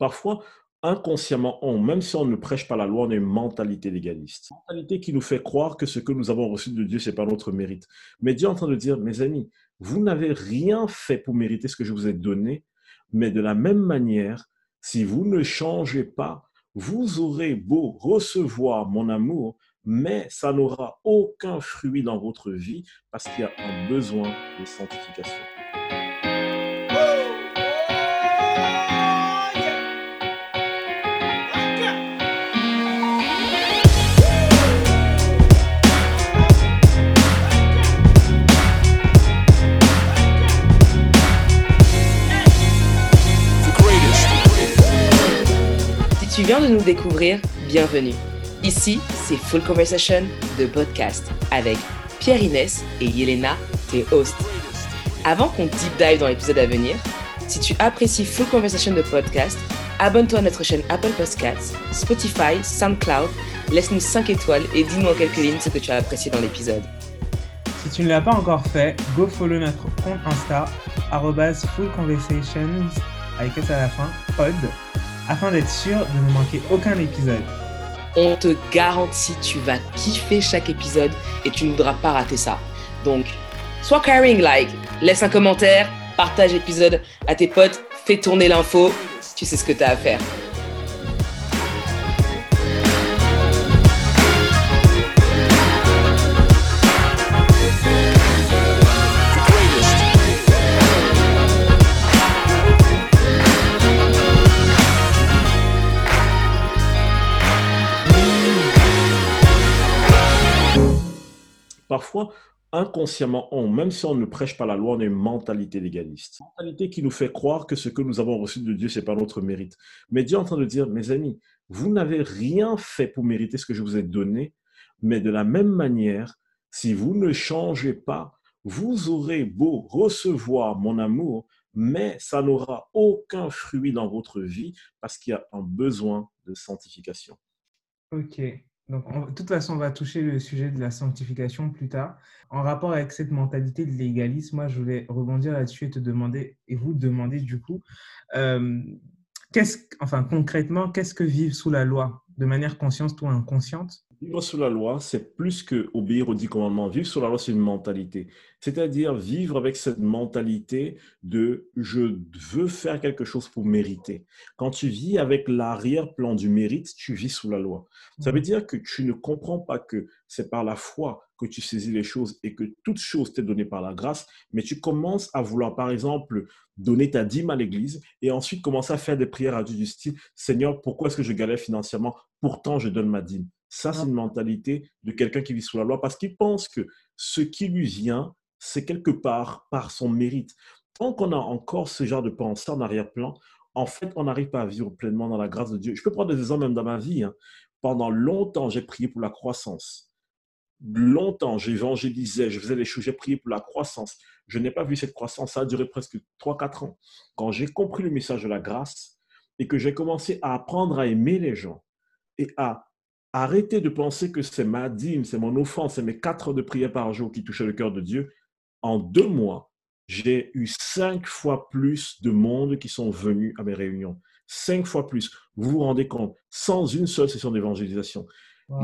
Parfois, inconsciemment, même si on ne prêche pas la loi, on a une mentalité légaliste. Une mentalité qui nous fait croire que ce que nous avons reçu de Dieu, c'est pas notre mérite. Mais Dieu est en train de dire, mes amis, vous n'avez rien fait pour mériter ce que je vous ai donné, mais de la même manière, si vous ne changez pas, vous aurez beau recevoir mon amour, mais ça n'aura aucun fruit dans votre vie parce qu'il y a un besoin de sanctification. De nous découvrir, bienvenue. Ici, c'est Full Conversation, de podcast, avec Pierre Inès et Yelena, tes hosts. Avant qu'on deep dive dans l'épisode à venir, si tu apprécies Full Conversation de podcast, abonne-toi à notre chaîne Apple Podcasts, Spotify, SoundCloud, laisse-nous 5 étoiles et dis-nous en quelques lignes ce que tu as apprécié dans l'épisode. Si tu ne l'as pas encore fait, go follow notre compte Insta, Full Conversations, avec S à la fin, pod, afin d'être sûr de ne manquer aucun épisode. On te garantit, tu vas kiffer chaque épisode et tu ne voudras pas rater ça. Donc, sois caring, like, laisse un commentaire, partage l'épisode à tes potes, fais tourner l'info, tu sais ce que tu as à faire. Parfois, inconsciemment, même si on ne prêche pas la loi, on a une mentalité légaliste. Une mentalité qui nous fait croire que ce que nous avons reçu de Dieu, c'est pas notre mérite. Mais Dieu est en train de dire, mes amis, vous n'avez rien fait pour mériter ce que je vous ai donné, mais de la même manière, si vous ne changez pas, vous aurez beau recevoir mon amour, mais ça n'aura aucun fruit dans votre vie parce qu'il y a un besoin de sanctification. Ok. Donc, de toute façon, on va toucher le sujet de la sanctification plus tard. En rapport avec cette mentalité de légalisme, moi, je voulais rebondir là-dessus et te demander, et vous demander du coup, euh, qu'est-ce, enfin, concrètement, qu'est-ce que vivre sous la loi? De manière consciente ou inconsciente? Vivre sous la loi, c'est plus que obéir aux dix commandements. Vivre sous la loi, c'est une mentalité. C'est-à-dire vivre avec cette mentalité de je veux faire quelque chose pour mériter. Quand tu vis avec l'arrière-plan du mérite, tu vis sous la loi. Ça veut dire que tu ne comprends pas que c'est par la foi que tu saisis les choses et que toute chose t'est donnée par la grâce, mais tu commences à vouloir, par exemple, donner ta dîme à l'église et ensuite commencer à faire des prières à Dieu du style Seigneur, pourquoi est-ce que je galère financièrement? Pourtant, je donne ma dîme. Ça, c'est une mentalité de quelqu'un qui vit sous la loi parce qu'il pense que ce qui lui vient, c'est quelque part par son mérite. Tant qu'on a encore ce genre de pensée en arrière-plan, en fait, on n'arrive pas à vivre pleinement dans la grâce de Dieu. Je peux prendre des exemples même dans ma vie. Hein. Pendant longtemps, j'ai prié pour la croissance. Longtemps, j'évangélisais, je faisais les choses, j'ai prié pour la croissance. Je n'ai pas vu cette croissance, ça a duré presque 3-4 ans. Quand j'ai compris le message de la grâce et que j'ai commencé à apprendre à aimer les gens et à Arrêtez de penser que c'est ma dîme, c'est mon offense, c'est mes quatre heures de prière par jour qui touchaient le cœur de Dieu. En deux mois, j'ai eu cinq fois plus de monde qui sont venus à mes réunions. Cinq fois plus. Vous vous rendez compte, sans une seule session d'évangélisation.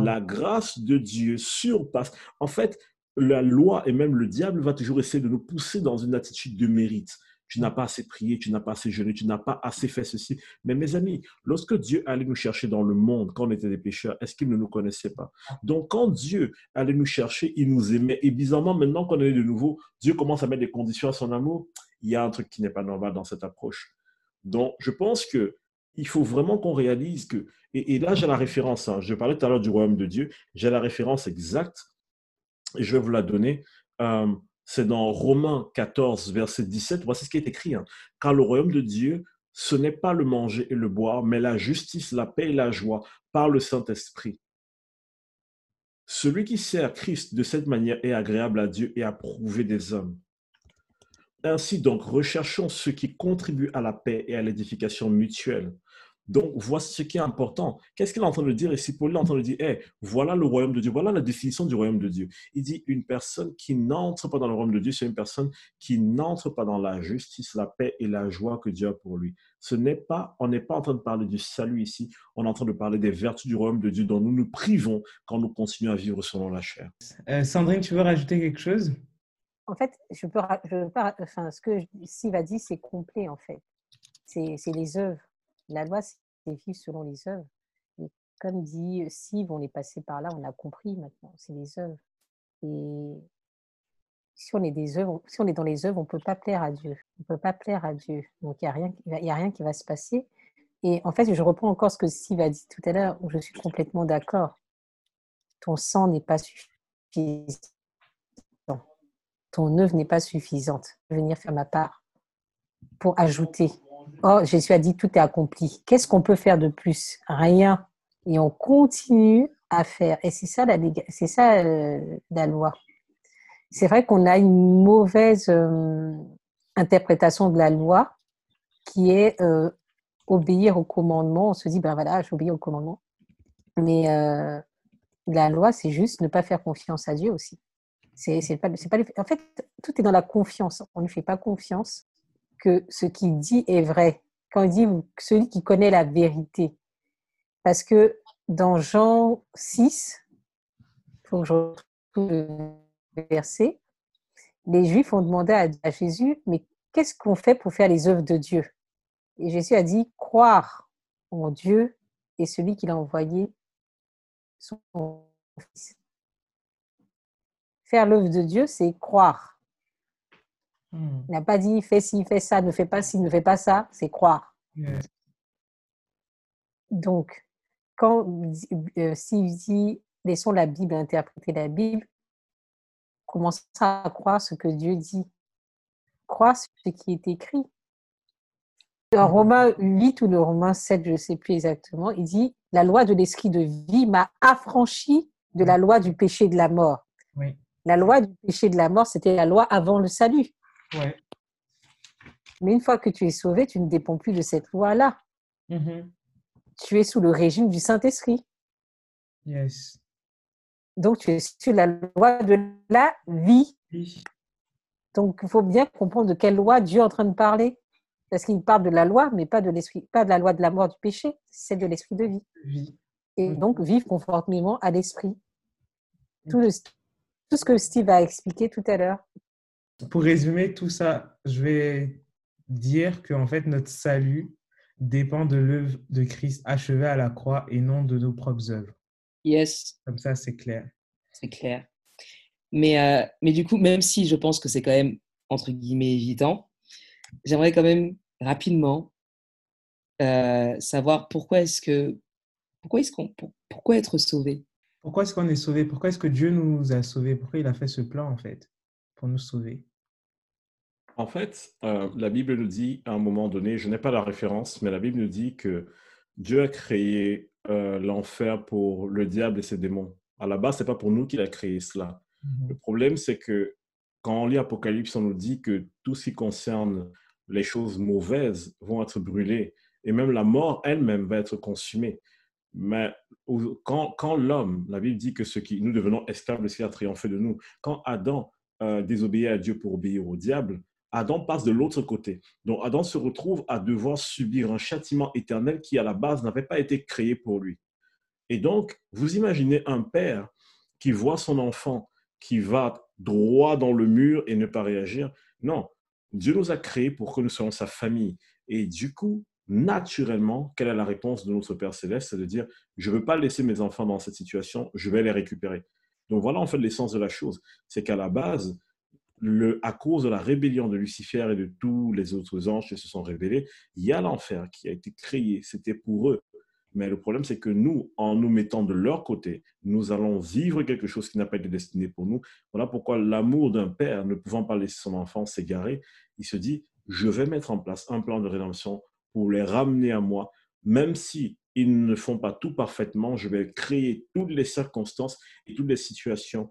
La grâce de Dieu surpasse. En fait, la loi et même le diable va toujours essayer de nous pousser dans une attitude de mérite tu n'as pas assez prié, tu n'as pas assez jeûné, tu n'as pas assez fait ceci. Mais mes amis, lorsque Dieu allait nous chercher dans le monde quand on était des pécheurs, est-ce qu'il ne nous connaissait pas? Donc quand Dieu allait nous chercher, il nous aimait. Et bizarrement, maintenant qu'on est de nouveau, Dieu commence à mettre des conditions à son amour. Il y a un truc qui n'est pas normal dans cette approche. Donc je pense que il faut vraiment qu'on réalise que, et, là j'ai la référence, hein. je parlais tout à l'heure du royaume de Dieu, j'ai la référence exacte, et je vais vous la donner. Euh, c'est dans Romains 14, verset 17. Voici ce qui est écrit. Hein. Car le royaume de Dieu, ce n'est pas le manger et le boire, mais la justice, la paix et la joie par le Saint-Esprit. Celui qui sert Christ de cette manière est agréable à Dieu et approuvé des hommes. Ainsi donc, recherchons ceux qui contribuent à la paix et à l'édification mutuelle. Donc, voici ce qui est important. Qu'est-ce qu'il est en train de dire ici? Paul est en train de dire, hey, voilà le royaume de Dieu, voilà la définition du royaume de Dieu. Il dit, une personne qui n'entre pas dans le royaume de Dieu, c'est une personne qui n'entre pas dans la justice, la paix et la joie que Dieu a pour lui. Ce n'est pas, on n'est pas en train de parler du salut ici, on est en train de parler des vertus du royaume de Dieu dont nous nous privons quand nous continuons à vivre selon la chair. Euh, Sandrine, tu veux rajouter quelque chose? En fait, je peux, je peux, enfin, ce que Steve a dit, c'est complet en fait. C'est les œuvres la loi, c'est vivre selon les œuvres. Et comme dit Steve, on est passé par là, on a compris maintenant, c'est les œuvres. Et si on est des œuvres, si on est dans les œuvres, on ne peut pas plaire à Dieu. On peut pas plaire à Dieu. Donc il n'y a, rien, a rien qui va se passer. Et en fait, je reprends encore ce que Steve a dit tout à l'heure, où je suis complètement d'accord. Ton sang n'est pas suffisant. Ton œuvre n'est pas suffisante. Je vais venir faire ma part pour ajouter Oh, Jésus a dit tout est accompli. Qu'est-ce qu'on peut faire de plus? Rien. Et on continue à faire. Et c'est ça la, euh, loi. C'est vrai qu'on a une mauvaise euh, interprétation de la loi qui est euh, obéir au commandement. On se dit, ben voilà, j'obéis au commandement. Mais la loi, c'est juste ne pas faire confiance à Dieu aussi. C'est, c'est pas, en fait, tout est dans la confiance. On ne fait pas confiance que ce qu'il dit est vrai. Quand il dit celui qui connaît la vérité. Parce que dans Jean 6, il faut que je retrouve le verset, les Juifs ont demandé à, Jésus, mais qu'est-ce qu'on fait pour faire les œuvres de Dieu? Et Jésus a dit, croire en Dieu et celui qui l'a envoyé, son Fils. Faire l'œuvre de Dieu, c'est croire. Hmm. Il n'a pas dit fais ci, fais ça, ne fais pas ci, ne fais pas ça, c'est croire. Donc, quand euh, s'il dit laissons la Bible interpréter la Bible, commence à croire ce que Dieu dit. Croire ce qui est écrit. Dans hmm. Romains 8 ou dans Romains 7, je ne sais plus exactement, il dit La loi de l'esprit de vie m'a affranchi de la loi du péché de la mort. La loi du péché de la mort, c'était la loi avant le salut. Mais une fois que tu es sauvé, tu ne dépends plus de cette loi-là. Mm-hmm. Tu es sous le régime du Saint-Esprit. Yes. Donc, tu es sous la loi de la vie. Donc, il faut bien comprendre de quelle loi Dieu est en train de parler. Parce qu'il parle de la loi, mais pas de l'esprit, pas de la loi de la mort du péché, c'est de l'esprit de vie. Et donc, vivre conformément à l'esprit. Tout, tout ce que Steve a expliqué tout à l'heure, pour résumer tout ça, je vais dire qu'en fait, notre salut dépend de l'œuvre de Christ achevée à la croix et non de nos propres œuvres. Yes. Comme ça, c'est clair. C'est clair. Mais, euh, mais du coup, même si je pense que c'est quand même, entre guillemets, évident, j'aimerais quand même rapidement euh, savoir pourquoi est-ce que, pourquoi est-ce qu'on, pourquoi être sauvé? Pourquoi est-ce qu'on est sauvé? Pourquoi est-ce que Dieu nous a sauvés? Pourquoi il a fait ce plan, en fait? Pour nous sauver? En fait, euh, la Bible nous dit à un moment donné, je n'ai pas la référence, mais la Bible nous dit que Dieu a créé euh, l'enfer pour le diable et ses démons. À la base, ce n'est pas pour nous qu'il a créé cela. Mhm. Le problème, c'est que quand on lit Apocalypse, on nous dit que tout ce qui concerne les choses mauvaises vont être brûlées et même la mort elle-même va être consumée. Mais quand, quand l'homme, la Bible dit que ce qui, nous devenons esclaves de ce qui a triomphé de nous, quand Adam euh, désobéir à Dieu pour obéir au diable, Adam passe de l'autre côté. Donc Adam se retrouve à devoir subir un châtiment éternel qui à la base n'avait pas été créé pour lui. Et donc, vous imaginez un père qui voit son enfant qui va droit dans le mur et ne pas réagir. Non, Dieu nous a créés pour que nous soyons sa famille. Et du coup, naturellement, quelle est la réponse de notre Père céleste? C'est de dire, je ne veux pas laisser mes enfants dans cette situation, je vais les récupérer. Donc voilà en fait l'essence de la chose. C'est qu'à la base, le, à cause de la rébellion de Lucifer et de tous les autres anges qui se sont révélés, il y a l'enfer qui a été créé. C'était pour eux. Mais le problème, c'est que nous, en nous mettant de leur côté, nous allons vivre quelque chose qui n'a pas été destiné pour nous. Voilà pourquoi l'amour d'un père, ne pouvant pas laisser son enfant s'égarer, il se dit, je vais mettre en place un plan de rédemption pour les ramener à moi, même si ils ne font pas tout parfaitement, je vais créer toutes les circonstances et toutes les situations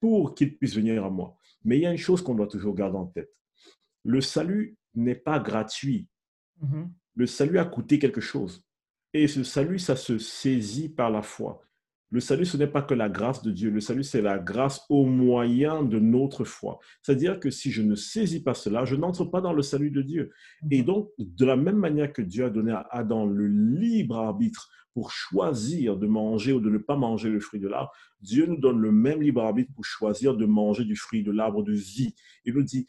pour qu'ils puissent venir à moi. Mais il y a une chose qu'on doit toujours garder en tête. Le salut n'est pas gratuit. Mm-hmm. Le salut a coûté quelque chose. Et ce salut, ça se saisit par la foi. Le salut, ce n'est pas que la grâce de Dieu. Le salut, c'est la grâce au moyen de notre foi. C'est-à-dire que si je ne saisis pas cela, je n'entre pas dans le salut de Dieu. Et Mhm. donc, de la même manière que Dieu a donné à Adam le libre arbitre pour choisir de manger ou de ne pas manger le fruit de l'arbre, Dieu nous donne le même libre arbitre pour choisir de manger du fruit de l'arbre de vie. Il nous dit,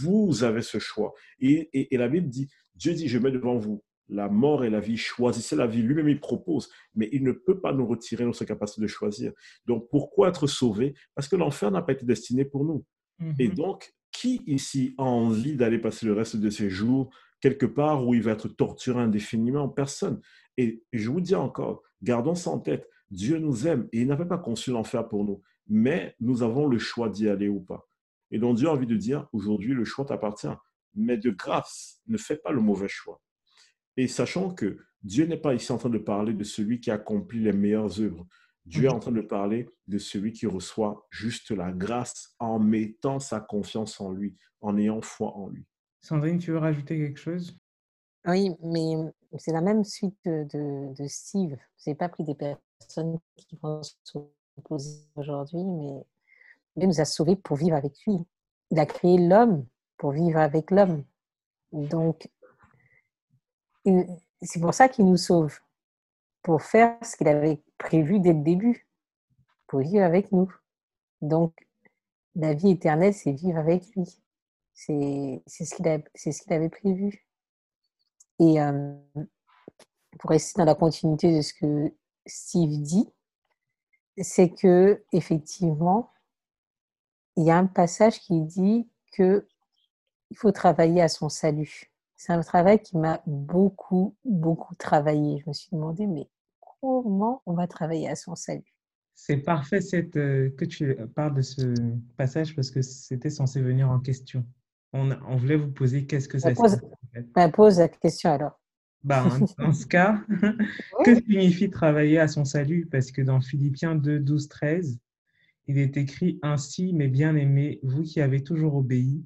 vous avez ce choix. Et, et- et la Bible dit, Dieu dit, je mets devant vous la mort et la vie. Choisissez la vie. Lui-même, il propose, mais il ne peut pas nous retirer notre capacité de choisir. Donc, pourquoi être sauvé? Parce que l'enfer n'a pas été destiné pour nous. Et Mhm. donc, qui ici a envie d'aller passer le reste de ses jours quelque part où il va être torturé indéfiniment? Personne. Et je vous dis encore, gardons ça en tête. Dieu nous aime et il n'avait pas conçu l'enfer pour nous. Mais nous avons le choix d'y aller ou pas. Et donc Dieu a envie de dire, aujourd'hui, le choix t'appartient. Mais de grâce, ne fais pas le mauvais choix. Et sachant que Dieu n'est pas ici en train de parler de celui qui accomplit les meilleures œuvres. Dieu est en train de parler de celui qui reçoit juste la grâce en mettant sa confiance en lui, en ayant foi en lui. Sandrine, tu veux rajouter quelque chose? Oui, mais c'est la même suite de, de, de Steve. Je n'ai pas pris des personnes qui vont s'opposer aujourd'hui, mais Dieu nous a sauvés pour vivre avec lui. Il a créé l'homme pour vivre avec l'homme. Donc, c'est pour ça qu'il nous sauve, pour faire ce qu'il avait prévu dès le début, pour vivre avec nous. Donc, la vie éternelle, c'est vivre avec lui. C'est ce qu'il ce qu'il avait prévu. Et euh, pour rester dans la continuité de ce que Steve dit, c'est que effectivement, il y a un passage qui dit que il faut travailler à son salut. C'est un travail qui m'a beaucoup, beaucoup travaillé. Je me suis demandé, mais comment on va travailler à son salut? C'est parfait cette, euh, que tu parles de ce passage parce que c'était censé venir en question. On, voulait vous poser qu'est-ce que ça pose- signifie, en fait. Pose la question alors. Bah, en, dans ce cas, que signifie travailler à son salut? Parce que dans Philippiens 2, 12, 13, il est écrit Ainsi, mes bien-aimés, vous qui avez toujours obéi,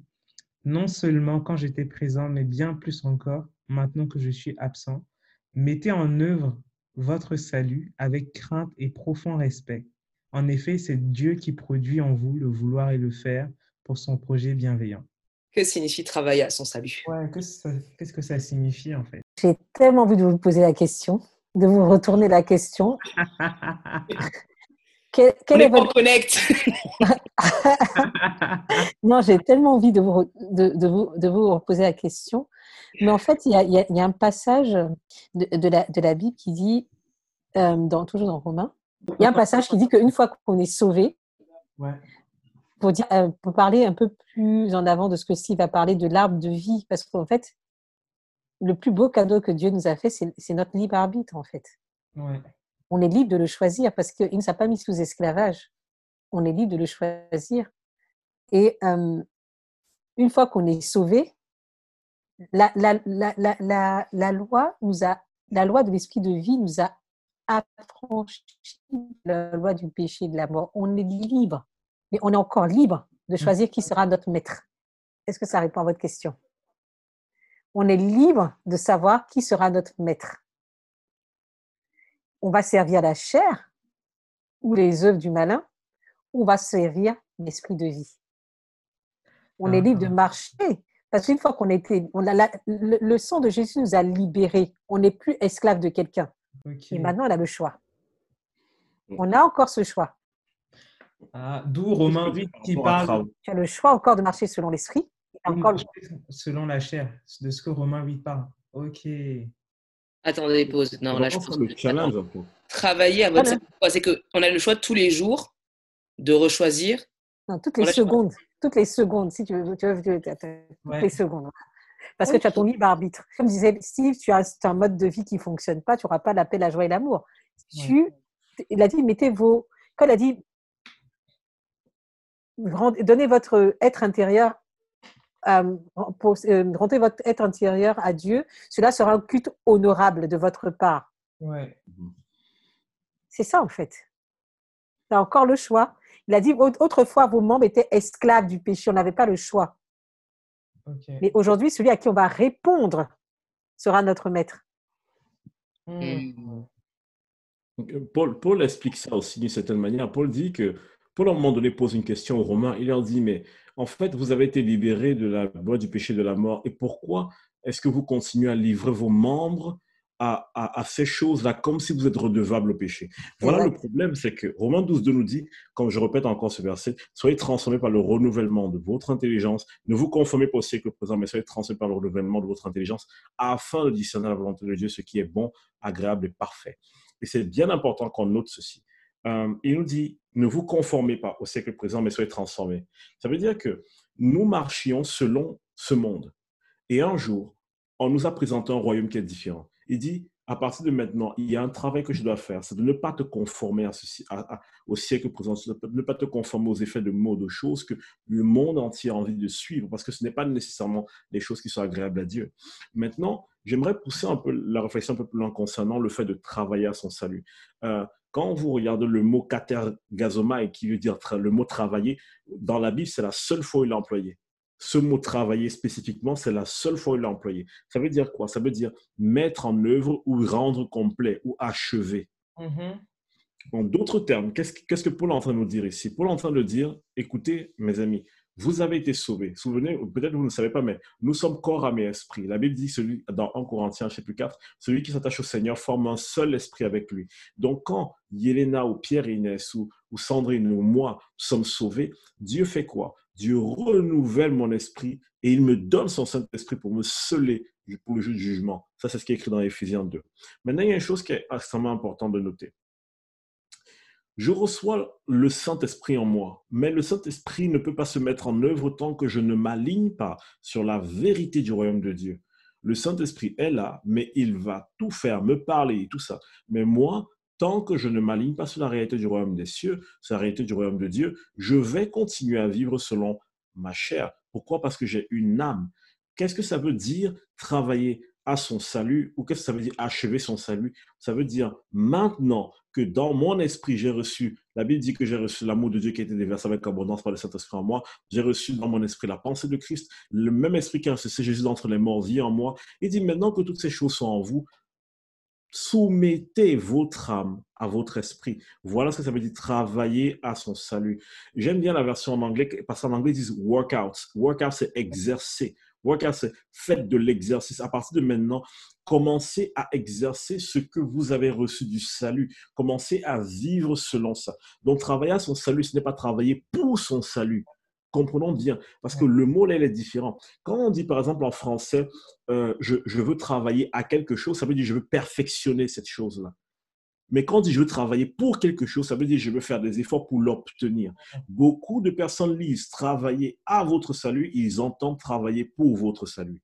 non seulement quand j'étais présent, mais bien plus encore maintenant que je suis absent, mettez en œuvre votre salut avec crainte et profond respect. En effet, c'est Dieu qui produit en vous le vouloir et le faire pour son projet bienveillant. Que signifie travailler à son salut? Ouais, qu'est-ce que ça- qu'est-ce que ça signifie en fait? J'ai tellement envie de vous poser la question, de vous retourner la question. Quel, On quel est est pas votre... connect. Non, j'ai tellement envie de vous, de, de vous, de vous reposer la question. Mais en fait, il y a, il y a- il y a un passage de, de la, de la Bible qui dit, euh, dans, toujours dans Romains, il y a un passage qui dit qu'une fois qu'on est sauvé, Ouais. pour, dire, euh, pour parler un peu plus en avant de ce que Steve va parler de l'arbre de vie, parce qu'en fait, le plus beau cadeau que Dieu nous a fait, c'est c'est notre libre arbitre, en fait. Ouais. On est libre de le choisir parce qu'il ne a pas mis sous esclavage. On est libre de le choisir. Et euh, une fois qu'on est sauvé, la, la, la, la, la, la loi nous a, la loi de l'esprit de vie nous a affranchi de la loi du péché et de la mort. On est libre, mais on est encore libre de choisir qui sera notre maître. Est-ce que ça répond à votre question? On est libre de savoir qui sera notre maître. On va servir la chair ou les œuvres du malin, ou on va servir l'esprit de vie. On est libre de marcher. Parce qu'une fois qu'on a été, on a la- le, le sang de Jésus nous a libérés. On n'est plus esclave de quelqu'un. Et maintenant, on a le choix. On a encore ce choix. Ah, D'où Romains 8 qui parle. Tu as le choix encore de marcher selon l'esprit. encore le- selon la chair, de ce que Romains 8 parle. Ok. Attendez, pause. Non, On là, je pense le que- challenge un peu. Travailler à votre Voilà. C'est qu'on a le choix tous les jours de rechoisir. non, toutes les Voilà, secondes. Toutes les secondes, si tu veux. Tu veux, tu toutes Ouais. les secondes. Parce que tu as ton libre arbitre. Comme disait Steve, tu as un mode de vie qui ne fonctionne pas, tu n'auras pas la paix, la joie et l'amour. Tu, il a dit, mettez vos. Quand il a dit, donnez votre être intérieur, euh, pour- euh, rendez votre être intérieur à Dieu, cela sera un culte honorable de votre part. Ouais. C'est ça, en fait. Tu as encore le choix. Il a dit, Aut- autrefois, vos membres étaient esclaves du péché, on n'avait pas le choix. Mais aujourd'hui, celui à qui on va répondre sera notre maître. Mm. Paul, Paul explique ça aussi d'une certaine manière. Paul dit que, Paul à un moment donné pose une question aux Romains. Il leur dit, mais en fait, vous avez été libérés de la loi du péché de la mort. Et pourquoi est-ce que vous continuez à livrer vos membres à, ces choses-là comme si vous êtes redevable au péché? Voilà le problème, c'est que Romains 12 2 nous dit, comme je répète encore ce verset, soyez transformés par le renouvellement de votre intelligence, ne vous conformez pas au siècle présent, mais soyez transformés par le renouvellement de votre intelligence afin de discerner la volonté de Dieu, ce qui est bon, agréable et parfait. Et c'est bien important qu'on note ceci. Euh, il nous dit, ne vous conformez pas au siècle présent, mais soyez transformés. Ça veut dire que nous marchions selon ce monde. Et un jour, on nous a présenté un royaume qui est différent. Il dit, à partir de maintenant, il y a un travail que je dois faire, c'est de ne pas te conformer au siècle présent, de ne pas te conformer aux effets de mots, de choses que le monde entier a envie de suivre, parce que ce n'est pas nécessairement des choses qui sont agréables à Dieu. Maintenant, j'aimerais pousser un peu la réflexion un peu plus loin concernant le fait de travailler à son salut. Euh, quand vous regardez le mot katergazomai, qui veut dire le mot travailler, dans la Bible, c'est la seule fois où il est employé ce mot travailler spécifiquement, c'est la seule fois où il l'a employé. Ça veut dire quoi? Ça veut dire mettre en œuvre ou rendre complet ou achever. Mm-hmm. En d'autres termes, qu'est-ce que Paul est en train de nous dire ici? Paul est en train de dire, écoutez, mes amis, vous avez été sauvés. Souvenez, peut-être vous ne savez pas, mais nous sommes corps, âme et esprit. La Bible dit celui, dans 1 Corinthiens, chapitre 4, celui qui s'attache au Seigneur forme un seul esprit avec lui. Donc, quand Yelena ou Pierre Inès ou, Sandrine ou moi sommes sauvés, Dieu fait quoi? Dieu renouvelle mon esprit et il me donne son Saint-Esprit pour me sceller pour le jugement. Ça, c'est ce qui est écrit dans Éphésiens 2. Maintenant, il y a une chose qui est extrêmement importante de noter. Je reçois le Saint-Esprit en moi, mais le Saint-Esprit ne peut pas se mettre en œuvre tant que je ne m'aligne pas sur la vérité du royaume de Dieu. Le Saint-Esprit est là, mais il va tout faire, me parler tout ça. Mais moi, tant que je ne m'aligne pas sur la réalité du royaume des cieux, sur la réalité du royaume de Dieu, je vais continuer à vivre selon ma chair. Pourquoi? Parce que j'ai une âme. Qu'est-ce que ça veut dire travailler à son salut ou qu'est-ce que ça veut dire achever son salut? Ça veut dire maintenant que dans mon esprit, j'ai reçu, la Bible dit que j'ai reçu l'amour de Dieu qui a été déversé avec abondance par le Saint-Esprit en moi, j'ai reçu dans mon esprit la pensée de Christ, le même esprit qui a ressuscité Jésus d'entre les morts vit en moi. Il dit maintenant que toutes ces choses sont en vous, soumettez votre âme à votre esprit. Voilà ce que ça veut dire travailler à son salut. J'aime bien la version en anglais parce qu'en anglais ils disent workout. Workout, c'est exercer. C'est faites de l'exercice. À partir de maintenant, commencez à exercer ce que vous avez reçu du salut. Commencez à vivre selon ça. Donc, travailler à son salut, ce n'est pas travailler pour son salut. Comprenons bien, parce que le mot, là, est différent. Quand on dit, par exemple, en français, euh, je, je, veux travailler à quelque chose, ça veut dire je veux perfectionner cette chose-là. Mais quand on dit je veux travailler pour quelque chose, ça veut dire je veux faire des efforts pour l'obtenir. Beaucoup de personnes lisent travailler à votre salut, ils entendent travailler pour votre salut.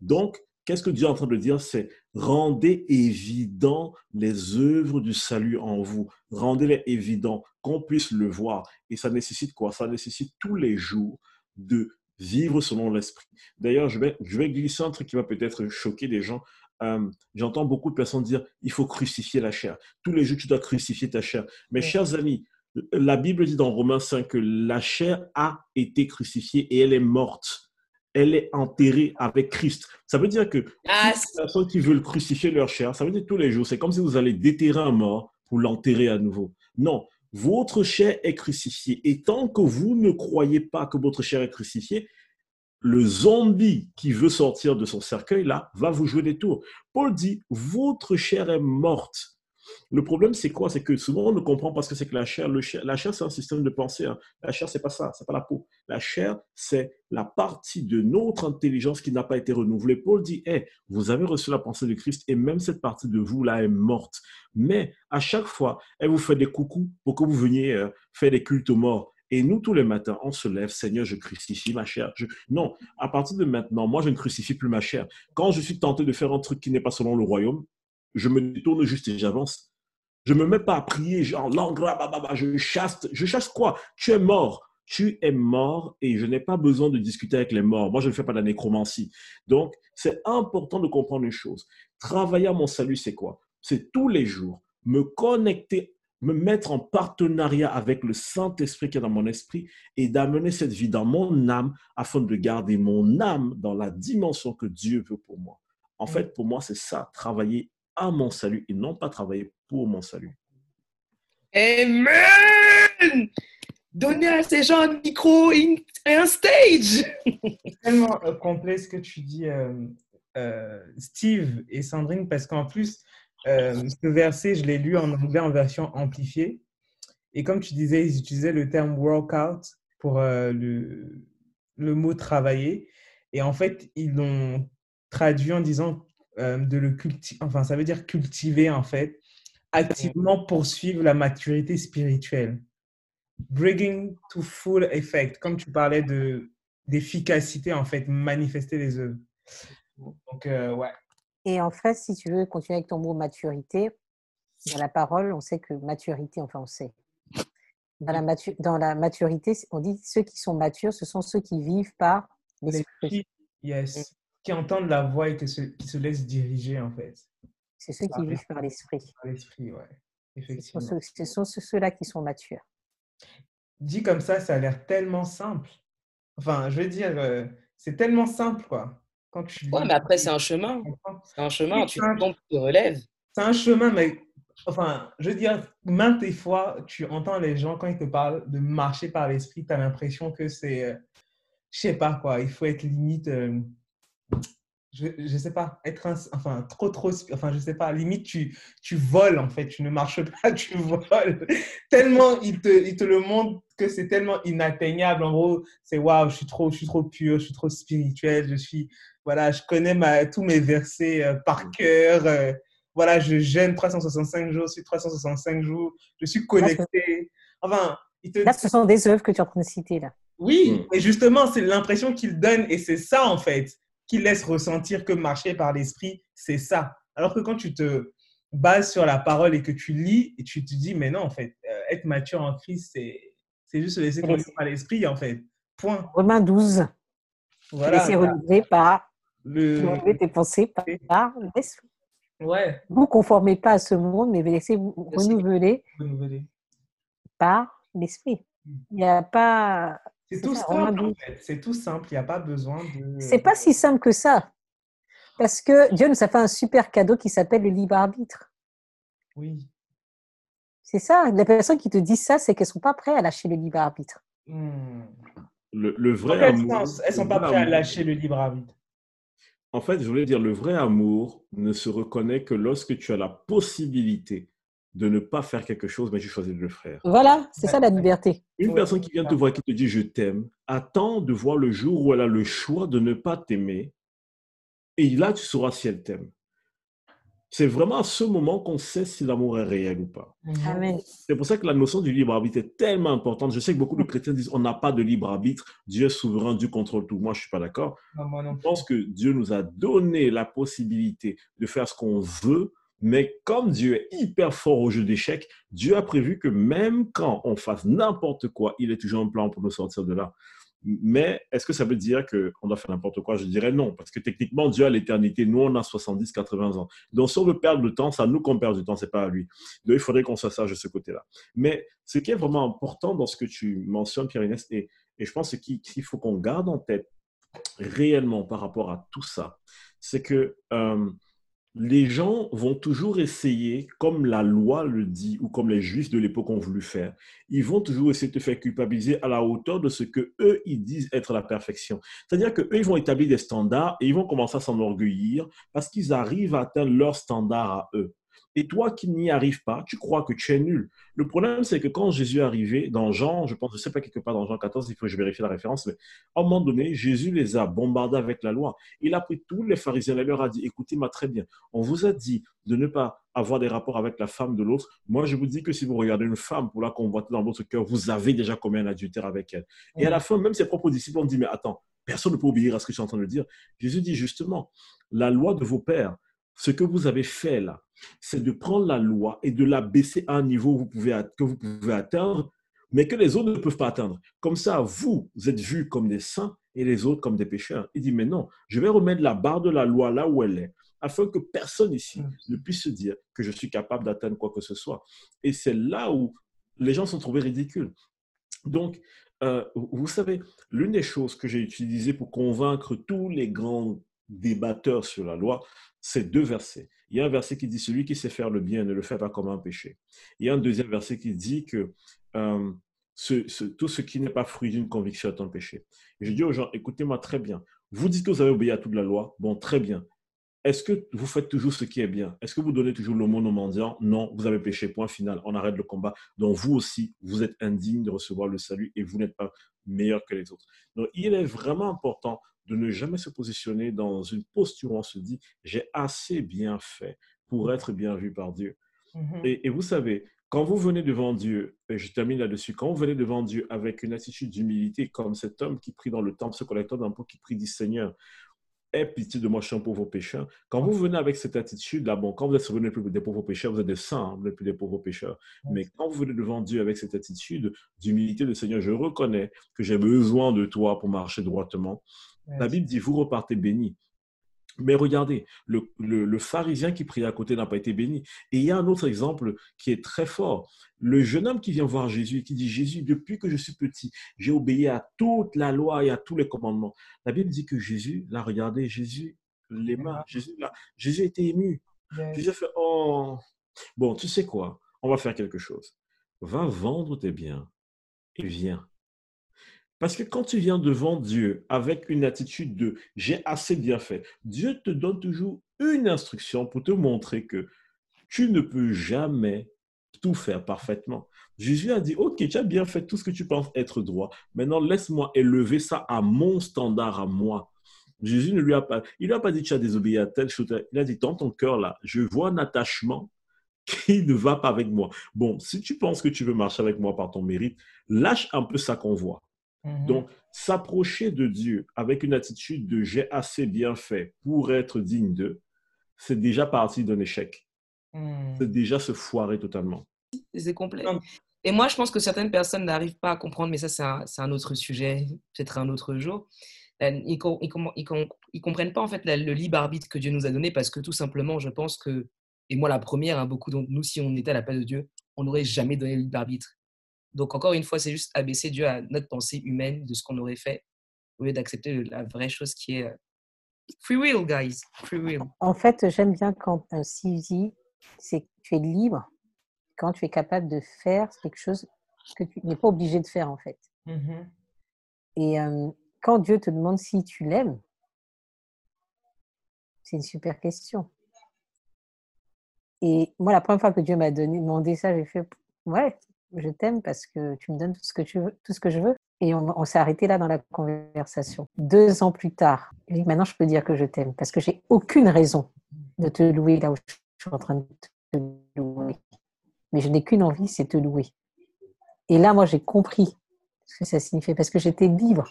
Donc, Qu'est-ce que Dieu est en train de dire? C'est rendez évident les œuvres du salut en vous. Rendez-les évidents, qu'on puisse le voir. Et ça nécessite quoi? Ça nécessite tous les jours de vivre selon l'esprit. D'ailleurs, je vais, je vais glisser un truc qui va peut-être choquer des gens. Euh, j'entends beaucoup de personnes dire il faut crucifier la chair. Tous les jours, tu dois crucifier ta chair. Mes chers amis, la Bible dit dans Romains 5 que la chair a été crucifiée et elle est morte elle est enterrée avec Christ. Ça veut dire que ah, les personnes qui veulent crucifier leur chair, ça veut dire tous les jours, c'est comme si vous allez déterrer un mort pour l'enterrer à nouveau. Non, votre chair est crucifiée. Et tant que vous ne croyez pas que votre chair est crucifiée, le zombie qui veut sortir de son cercueil, là, va vous jouer des tours. Paul dit, votre chair est morte. Le problème, c'est quoi? C'est que souvent, on ne comprend pas ce que c'est que la chair. La chair, c'est un système de pensée. Hein. La chair, c'est pas ça, c'est pas la peau. La chair, c'est la partie de notre intelligence qui n'a pas été renouvelée. Paul dit, hey, vous avez reçu la pensée de Christ et même cette partie de vous là est morte. Mais à chaque fois, elle vous fait des coucous pour que vous veniez euh, faire des cultes morts. Et nous, tous les matins, on se lève, Seigneur, je crucifie ma chair. Non, à partir de maintenant, moi, je ne crucifie plus ma chair. Quand je suis tenté de faire un truc qui n'est pas selon le royaume, je me détourne juste et j'avance. Je ne me mets pas à prier, genre, je chasse. Je chasse quoi? Tu es mort. Tu es mort et je n'ai pas besoin de discuter avec les morts. Moi, je ne fais pas de nécromancie. Donc, c'est important de comprendre une chose. Travailler à mon salut, c'est quoi? C'est tous les jours me connecter, me mettre en partenariat avec le Saint-Esprit qui est dans mon esprit et d'amener cette vie dans mon âme afin de garder mon âme dans la dimension que Dieu veut pour moi. En fait, pour moi, c'est ça, travailler à mon salut et non pas travailler pour mon salut. Amen! Donnez à ces gens un micro et un stage! C'est tellement complet ce que tu dis, euh, euh, Steve et Sandrine, parce qu'en plus, ce verset, je l'ai lu en anglais en version amplifiée. Et comme tu disais, ils utilisaient le terme workout pour le, le mot travailler. Et en fait, ils l'ont traduit en disant de le cultiver, enfin, ça veut dire cultiver en fait activement poursuivre la maturité spirituelle. Bringing to full effect, comme tu parlais de d'efficacité, en fait, manifester les œuvres. Donc, euh, ouais. Et en fait, si tu veux continuer avec ton mot maturité, dans la parole, on sait que maturité, enfin, on sait. Dans la, dans la maturité, on dit ceux qui sont matures, ce sont ceux qui vivent par l'esprit. Yes. Qui entendent la voix et qui se, qui se laissent diriger, en fait. C'est ceux qui vivent par l'esprit. Par l'esprit, ouais. Effectivement. Ce sont ceux-là qui sont matures. Dit comme ça, ça a l'air tellement simple. Enfin, je veux dire, euh, c'est tellement simple, quoi. Quand tu ouais, mais après, c'est un chemin. C'est un chemin, tu te tu relèves. C'est un chemin, mais enfin, je veux dire, maintes fois, tu entends les gens, quand ils te parlent de marcher par l'esprit, tu as l'impression que c'est, euh, je sais pas quoi, il faut être limite, euh, je, je sais pas, être enfin trop trop, enfin je sais pas, limite tu, tu voles en fait, tu ne marches pas, tu voles. tellement il te, te le montre que c'est tellement inatteignable. En gros, c'est waouh, je suis trop, je suis trop pur, je suis trop spirituel, je suis, voilà, je connais ma, tous mes versets euh, par cœur. Euh, voilà, je gêne 365 jours sur 365 jours, je suis connecté. Enfin, il te... Là, ce sont des œuvres que tu es en train de citer là. Oui, et justement, c'est l'impression qu'il donne et c'est ça en fait qui laisse ressentir que marcher par l'esprit, c'est ça. Alors que quand tu te bases sur la parole et que tu lis et tu te dis, mais non, en fait, euh, être mature en Christ, c'est, c'est juste se laisser conduire par l'esprit, en fait. Point. Romains 12. Voilà. Laisser renouveler par le... tes pensées par l'esprit. Ouais. Vous conformez pas à ce monde, mais laissez-vous renouveler, renouveler par l'esprit. Mm. Il n'y a pas c'est tout simple, C'est tout simple. Il n'y a pas besoin de. C'est pas si simple que ça. Parce que Dieu nous a fait un super cadeau qui s'appelle le libre arbitre. Oui. C'est ça. Les personnes qui te disent ça, c'est qu'elles ne sont pas prêtes à lâcher le libre arbitre. Hmm. Le, vrai amour. elles ne sont pas prêtes à lâcher le libre arbitre. En fait, je voulais dire, le vrai amour ne se reconnaît que lorsque tu as la possibilité de ne pas faire quelque chose, mais tu choisis de le faire. Voilà, c'est ça la liberté. Une personne qui vient te voir et qui te dit je t'aime, attend de voir le jour où elle a le choix de ne pas t'aimer. Et là, tu sauras si elle t'aime. C'est vraiment à ce moment qu'on sait si l'amour est réel ou pas. Amen. C'est pour ça que la notion du libre arbitre est tellement importante. Je sais que beaucoup de chrétiens disent on n'a pas de libre arbitre, Dieu est souverain, Dieu contrôle tout. Moi, je ne suis pas d'accord. Je pense que Dieu nous a donné la possibilité de faire ce qu'on veut mais comme Dieu est hyper fort au jeu d'échecs, Dieu a prévu que même quand on fasse n'importe quoi, il est toujours un plan pour nous sortir de là. Mais est-ce que ça veut dire qu'on doit faire n'importe quoi? Je dirais non, parce que techniquement, Dieu a l'éternité. Nous, on a 70, 80 ans. Donc, si on veut perdre le temps, c'est à nous qu'on perd du temps, c'est pas à lui. Donc, il faudrait qu'on soit sage de ce côté-là. Mais ce qui est vraiment important dans ce que tu mentionnes, Pierre-Inès, et, je pense qu'il faut qu'on garde en tête réellement par rapport à tout ça, c'est que euh, les gens vont toujours essayer, comme la loi le dit, ou comme les juifs de l'époque ont voulu faire, ils vont toujours essayer de te faire culpabiliser à la hauteur de ce que eux ils disent être la perfection. C'est-à-dire que eux ils vont établir des standards et ils vont commencer à s'enorgueillir parce qu'ils arrivent à atteindre leurs standards à eux. Et toi qui n'y arrives pas, tu crois que tu es nul. Le problème, c'est que quand Jésus est arrivé, dans Jean, je pense, je ne sais pas quelque part dans Jean 14, il faut que je vérifie la référence, mais à un moment donné, Jésus les a bombardés avec la loi. Il a pris tous les pharisiens et leur a dit, écoutez-moi très bien, on vous a dit de ne pas avoir des rapports avec la femme de l'autre. Moi, je vous dis que si vous regardez une femme pour la convoiter dans votre cœur, vous avez déjà commis un adultère avec elle. Et à la fin, même ses propres disciples ont dit, mais attends, personne ne peut obéir à ce que je suis en train de dire. Jésus dit justement, la loi de vos pères, ce que vous avez fait là, c'est de prendre la loi et de la baisser à un niveau que vous pouvez, que vous pouvez atteindre, mais que les autres ne peuvent pas atteindre. Comme ça, vous, vous êtes vus comme des saints et les autres comme des pécheurs. Il dit, mais non, je vais remettre la barre de la loi là où elle est, afin que personne ici ne puisse se dire que je suis capable d'atteindre quoi que ce soit. Et c'est là où les gens sont trouvés ridicules. Donc, euh, vous savez, l'une des choses que j'ai utilisées pour convaincre tous les grands débatteurs sur la loi, c'est deux versets. Il y a un verset qui dit, celui qui sait faire le bien ne le fait pas comme un péché. Il y a un deuxième verset qui dit que euh, tout ce qui n'est pas fruit d'une conviction est un péché. Je dis aux gens, écoutez-moi très bien. Vous dites que vous avez obéi à toute la loi. Bon, très bien. Est-ce que vous faites toujours ce qui est bien? Est-ce que vous donnez toujours l'aumône aux mendiants Non, vous avez péché, point final, on arrête le combat? Donc vous aussi, vous êtes indigne de recevoir le salut et vous n'êtes pas meilleur que les autres. Donc il est vraiment important de ne jamais se positionner dans une posture où on se dit, j'ai assez bien fait pour être bien vu par Dieu. Mhm. Et, et, vous savez, quand vous venez devant Dieu, et je termine là-dessus, quand vous venez devant Dieu avec une attitude d'humilité, comme cet homme qui prie dans le temple, ce collecteur d'impôts qui prie dit Seigneur, aie pitié de moi, je suis un pauvre pécheur. Quand vous venez avec cette attitude-là, bon, quand vous êtes revenu des pauvres pécheurs, vous êtes des saints, hein, vous n'êtes plus des pauvres pécheurs. Mais quand vous venez devant Dieu avec cette attitude d'humilité de Seigneur, je reconnais que j'ai besoin de toi pour marcher droitement. La Bible dit, vous repartez bénis. Mais regardez, le, pharisien qui prie à côté n'a pas été béni. Et il y a un autre exemple qui est très fort. Le jeune homme qui vient voir Jésus et qui dit, Jésus, depuis que je suis petit, j'ai obéi à toute la loi et à tous les commandements. La Bible dit que Jésus l'a regardé, Jésus, les mains, Jésus, Jésus était ému. Jésus a fait, oh, bon, tu sais quoi, on va faire quelque chose. Va vendre tes biens et viens. Parce que quand tu viens devant Dieu avec une attitude de j'ai assez bien fait, Dieu te donne toujours une instruction pour te montrer que tu ne peux jamais tout faire parfaitement. Jésus a dit, OK, tu as bien fait tout ce que tu penses être droit. Maintenant, laisse-moi élever ça à mon standard, à moi. Jésus ne lui a pas, il lui a pas dit, tu as désobéi à telle chose. Il a dit, dans ton cœur là, je vois un attachement qui ne va pas avec moi. Bon, si tu penses que tu veux marcher avec moi par ton mérite, lâche un peu ça qu'on voit. Mhm. Donc, s'approcher de Dieu avec une attitude de j'ai assez bien fait pour être digne d'eux, c'est déjà parti d'un échec. Hmm. C'est déjà se foirer totalement. C'est complet. Et moi, je pense que certaines personnes n'arrivent pas à comprendre, mais ça, c'est un, autre sujet, peut-être un autre jour. Euh, ils ne comprennent pas en fait le libre arbitre que Dieu nous a donné parce que tout simplement, je pense que, et moi la première, hein, beaucoup d'entre nous, si on était à la place de Dieu, on n'aurait jamais donné le libre arbitre. Donc, encore une fois, c'est juste abaisser Dieu à notre pensée humaine de ce qu'on aurait fait au lieu d'accepter la vraie chose qui est euh, free will, guys. Free will. En fait, j'aime bien quand un CV, c'est que tu es libre quand tu es capable de faire quelque chose que tu n'es pas obligé de faire, en fait. Mm-hmm. Et euh, quand Dieu te demande si tu l'aimes, c'est une super question. Et moi, la première fois que Dieu m'a demandé ça, j'ai fait, ouais, je t'aime parce que tu me donnes tout ce que, tu veux, tout ce que je veux. Et on, s'est arrêté là dans la conversation. Deux ans plus tard, je maintenant je peux dire que je t'aime parce que j'ai aucune raison de te louer là où je suis en train de te louer. Mais je n'ai qu'une envie, c'est te louer. Et là, moi, j'ai compris ce que ça signifiait parce que j'étais libre.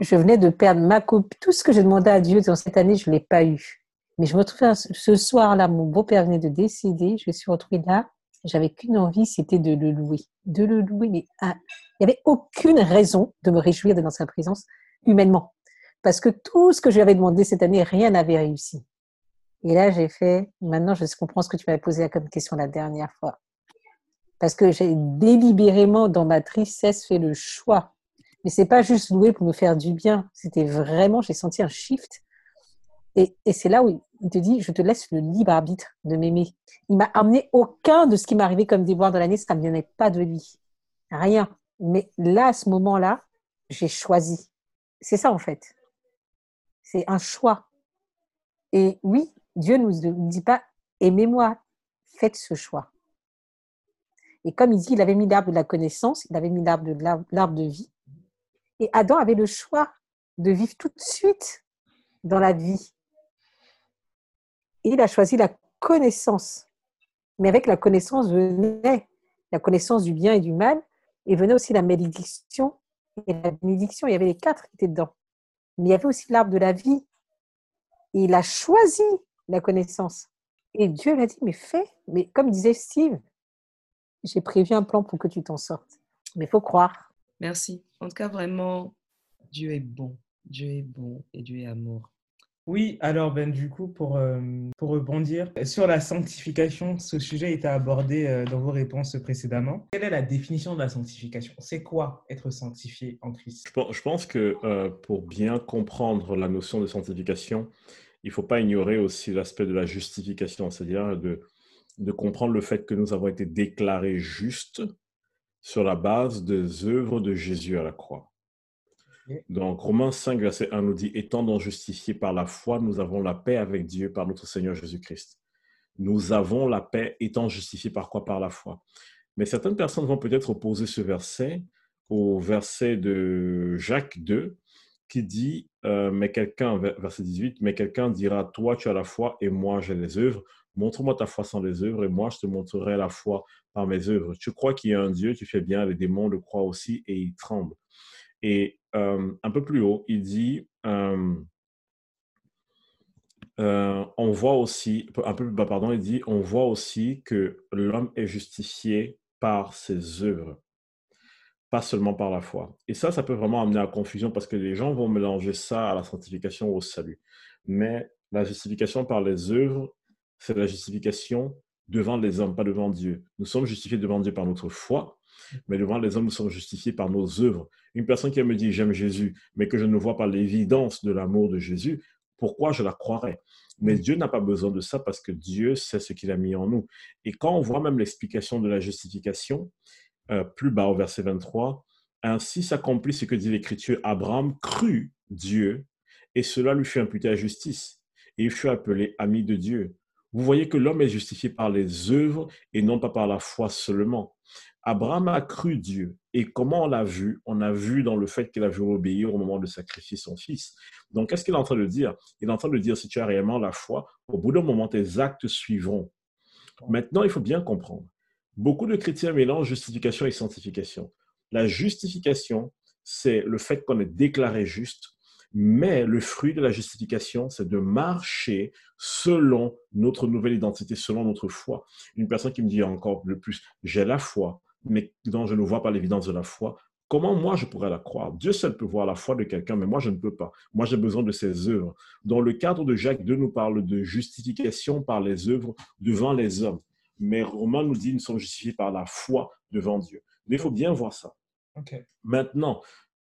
Je venais de perdre ma copie. Tout ce que j'ai demandé à Dieu dans cette année, je ne l'ai pas eu. Mais je me retrouvais ce soir-là, mon beau-père venait de décéder. Je me suis retrouvée là j'avais qu'une envie, c'était de le louer. De le louer, mais il n'y avait aucune raison de me réjouir de dans sa présence humainement. Parce que tout ce que je lui avais demandé cette année, rien n'avait réussi. Et là, j'ai fait, maintenant, je comprends ce que tu m'avais posé comme question la dernière fois. Parce que j'ai délibérément, dans ma tristesse, fait le choix. Mais c'est pas juste louer pour me faire du bien. C'était vraiment, j'ai senti un shift et, c'est là où il te dit, je te laisse le libre arbitre de m'aimer. Il m'a amené aucun de ce qui m'arrivait comme déboire de l'année, ça ne venait pas de lui. Rien. Mais là, à ce moment-là, j'ai choisi. C'est ça en fait. C'est un choix. Et oui, Dieu ne nous dit pas, aimez-moi, faites ce choix. Et comme il dit, il avait mis l'arbre de la connaissance, il avait mis l'arbre de, l'arbre de vie. Et Adam avait le choix de vivre tout de suite dans la vie il a choisi la connaissance. Mais avec la connaissance venait la connaissance du bien et du mal, et venait aussi la malédiction et la bénédiction. Il y avait les quatre qui étaient dedans. Mais il y avait aussi l'arbre de la vie. Et il a choisi la connaissance. Et Dieu l'a dit, mais fais. Mais comme disait Steve, j'ai prévu un plan pour que tu t'en sortes. Mais il faut croire. Merci. En tout cas, vraiment, Dieu est bon. Dieu est bon et Dieu est amour. Oui, alors Ben, du coup, pour, euh, pour rebondir sur la sanctification, ce sujet était abordé euh, dans vos réponses précédemment. Quelle est la définition de la sanctification? C'est quoi être sanctifié en Christ? Je pense, que euh, pour bien comprendre la notion de sanctification, il ne faut pas ignorer aussi l'aspect de la justification, c'est-à-dire de, de comprendre le fait que nous avons été déclarés justes sur la base des œuvres de Jésus à la croix. Donc, Romains 5, verset 1 nous dit, étant donc justifiés par la foi, nous avons la paix avec Dieu par notre Seigneur Jésus-Christ. Nous avons la paix étant justifiés par quoi? Par la foi. Mais certaines personnes vont peut-être opposer ce verset au verset de Jacques 2 qui dit, euh, mais quelqu'un, verset 18, mais quelqu'un dira, toi tu as la foi et moi j'ai les œuvres. Montre-moi ta foi sans les œuvres et moi je te montrerai la foi par mes œuvres. Tu crois qu'il y a un Dieu, tu fais bien, les démons le croient aussi et ils tremblent. Et un peu plus haut, il dit, euh, on voit aussi, un peu plus bas, pardon, il dit, on voit aussi que l'homme est justifié par ses œuvres, pas seulement par la foi. Et ça, ça peut vraiment amener à confusion parce que les gens vont mélanger ça à la sanctification, au salut. Mais la justification par les œuvres, c'est la justification devant les hommes, pas devant Dieu. Nous sommes justifiés devant Dieu par notre foi, mais devant les hommes, nous sommes justifiés par nos œuvres. Une personne qui me dit j'aime Jésus, mais que je ne vois pas l'évidence de l'amour de Jésus, pourquoi je la croirais? Mais Dieu n'a pas besoin de ça parce que Dieu sait ce qu'il a mis en nous. Et quand on voit même l'explication de la justification, euh, plus bas au verset 23, ainsi s'accomplit ce que dit l'Écriture, Abraham crut Dieu et cela lui fut imputé à justice et il fut appelé ami de Dieu. Vous voyez que l'homme est justifié par les œuvres et non pas par la foi seulement. Abraham a cru Dieu. Et comment on l'a vu? On a vu dans le fait qu'il a vu obéir au moment de sacrifier son fils. Donc, qu'est-ce qu'il est en train de dire? Il est en train de dire, si tu as réellement la foi, au bout d'un moment, tes actes suivront. Maintenant, il faut bien comprendre. Beaucoup de chrétiens mélangent justification et sanctification. La justification, c'est le fait qu'on est déclaré juste, mais le fruit de la justification, c'est de marcher selon notre nouvelle identité, selon notre foi. Une personne qui me dit encore le plus, j'ai la foi, mais dont je ne vois pas l'évidence de la foi, comment moi je pourrais la croire? Dieu seul peut voir la foi de quelqu'un, mais moi je ne peux pas. Moi j'ai besoin de ses œuvres. Dans le cadre de Jacques 2, nous parle de justification par les œuvres devant les hommes. Mais Romain nous dit nous sommes justifiés par la foi devant Dieu. Mais il faut bien voir ça. Maintenant,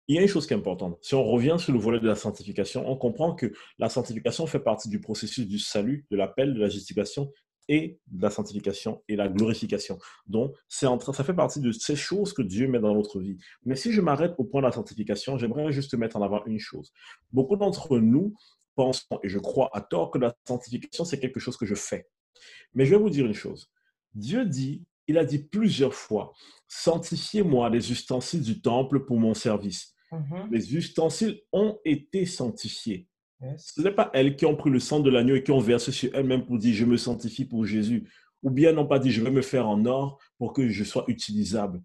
il y a une chose qui est importante. Si on revient sur le volet de la sanctification, on comprend que la sanctification fait partie du processus du salut, de l'appel, de la justification et de la sanctification et la glorification. Donc, c'est ça fait partie de ces choses que Dieu met dans notre vie. Mais si je m'arrête au point de la sanctification, j'aimerais juste mettre en avant une chose. Beaucoup d'entre nous pensent, et je crois à tort, que la sanctification, c'est quelque chose que je fais. Mais je vais vous dire une chose. Dieu dit, il a dit plusieurs fois, sanctifiez-moi les ustensiles du temple pour mon service. Mm-hmm. Les ustensiles ont été sanctifiés. Ce n'est pas elles qui ont pris le sang de l'agneau et qui ont versé sur elles-mêmes pour dire je me sanctifie pour Jésus. Ou bien n'ont pas dit je vais me faire en or pour que je sois utilisable.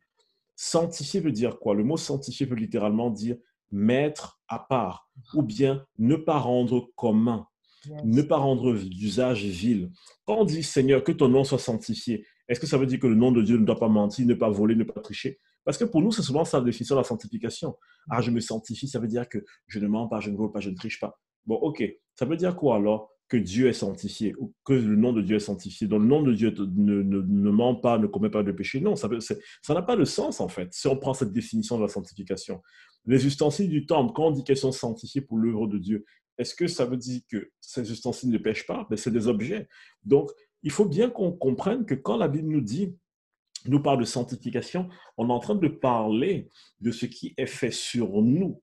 Sanctifier veut dire quoi? Le mot sanctifier veut littéralement dire mettre à part ou bien ne pas rendre commun, ne pas rendre d'usage vil. Quand on dit Seigneur, que ton nom soit sanctifié, est-ce que ça veut dire que le nom de Dieu ne doit pas mentir, ne pas voler, ne pas tricher? Parce que pour nous, c'est souvent ça la définition de la sanctification. Ah, je me sanctifie, ça veut dire que je ne mens pas, je ne vole pas, je ne triche pas. Bon, ok. Ça veut dire quoi alors Que Dieu est sanctifié, ou que le nom de Dieu est sanctifié? Donc le nom de Dieu ne, ne, ment pas, ne commet pas de péché? Non, ça n'a pas de sens en fait, si on prend cette définition de la sanctification. Les ustensiles du temple, quand on dit qu'elles sont sanctifiées pour l'œuvre de Dieu, est-ce que ça veut dire que ces ustensiles ne pêchent pas? Mais ben, c'est des objets. Donc, il faut bien qu'on comprenne que quand la Bible nous dit nous parle de sanctification, on est en train de parler de ce qui est fait sur nous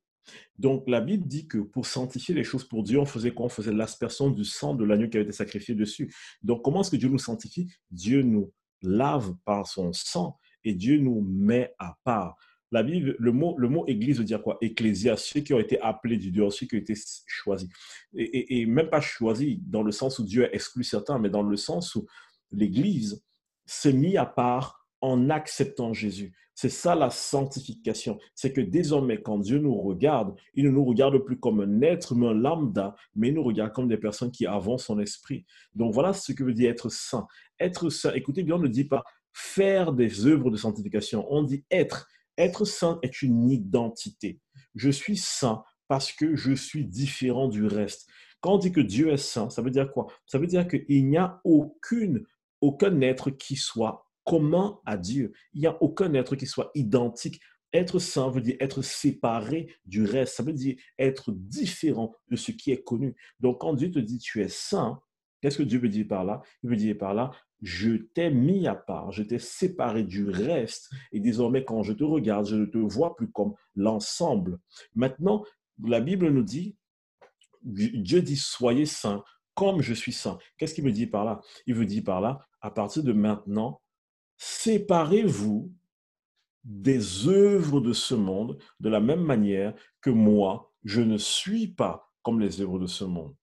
donc, la Bible dit que pour sanctifier les choses pour Dieu, on faisait quoi? On faisait l'aspersion du sang de l'agneau qui avait été sacrifié dessus. Donc, comment est-ce que Dieu nous sanctifie? Dieu nous lave par son sang et Dieu nous met à part. La Bible, le mot, le mot église veut dire quoi? Ecclésia, ceux qui ont été appelés du Dieu, ceux qui ont été choisis. Et, et même pas choisis dans le sens où Dieu a exclu certains, mais dans le sens où l'église s'est mise à part en acceptant Jésus. C'est ça la sanctification. C'est que désormais, quand Dieu nous regarde, il ne nous regarde plus comme un être humain lambda, mais il nous regarde comme des personnes qui avancent son esprit. Donc voilà ce que veut dire être saint. Être saint, écoutez bien, on ne dit pas faire des œuvres de sanctification, on dit être. Être saint est une identité. Je suis saint parce que je suis différent du reste. Quand on dit que Dieu est saint, ça veut dire quoi? Ça veut dire qu'il n'y a aucune, aucun être qui soit commun à Dieu. Il n'y a aucun être qui soit identique Être saint veut dire être séparé du reste. Ça veut dire être différent de ce qui est connu. Donc, quand Dieu te dit tu es saint, qu'est-ce que Dieu veut dire par là? Il veut dire par là, je t'ai mis à part, je t'ai séparé du reste. Et désormais, quand je te regarde, je ne te vois plus comme l'ensemble. Maintenant, la Bible nous dit, Dieu dit, soyez saints comme je suis saint. Qu'est-ce qu'il me dit par là? Il veut dire par là, à partir de maintenant, séparez-vous des œuvres de ce monde de la même manière que moi, je ne suis pas comme les œuvres de ce monde.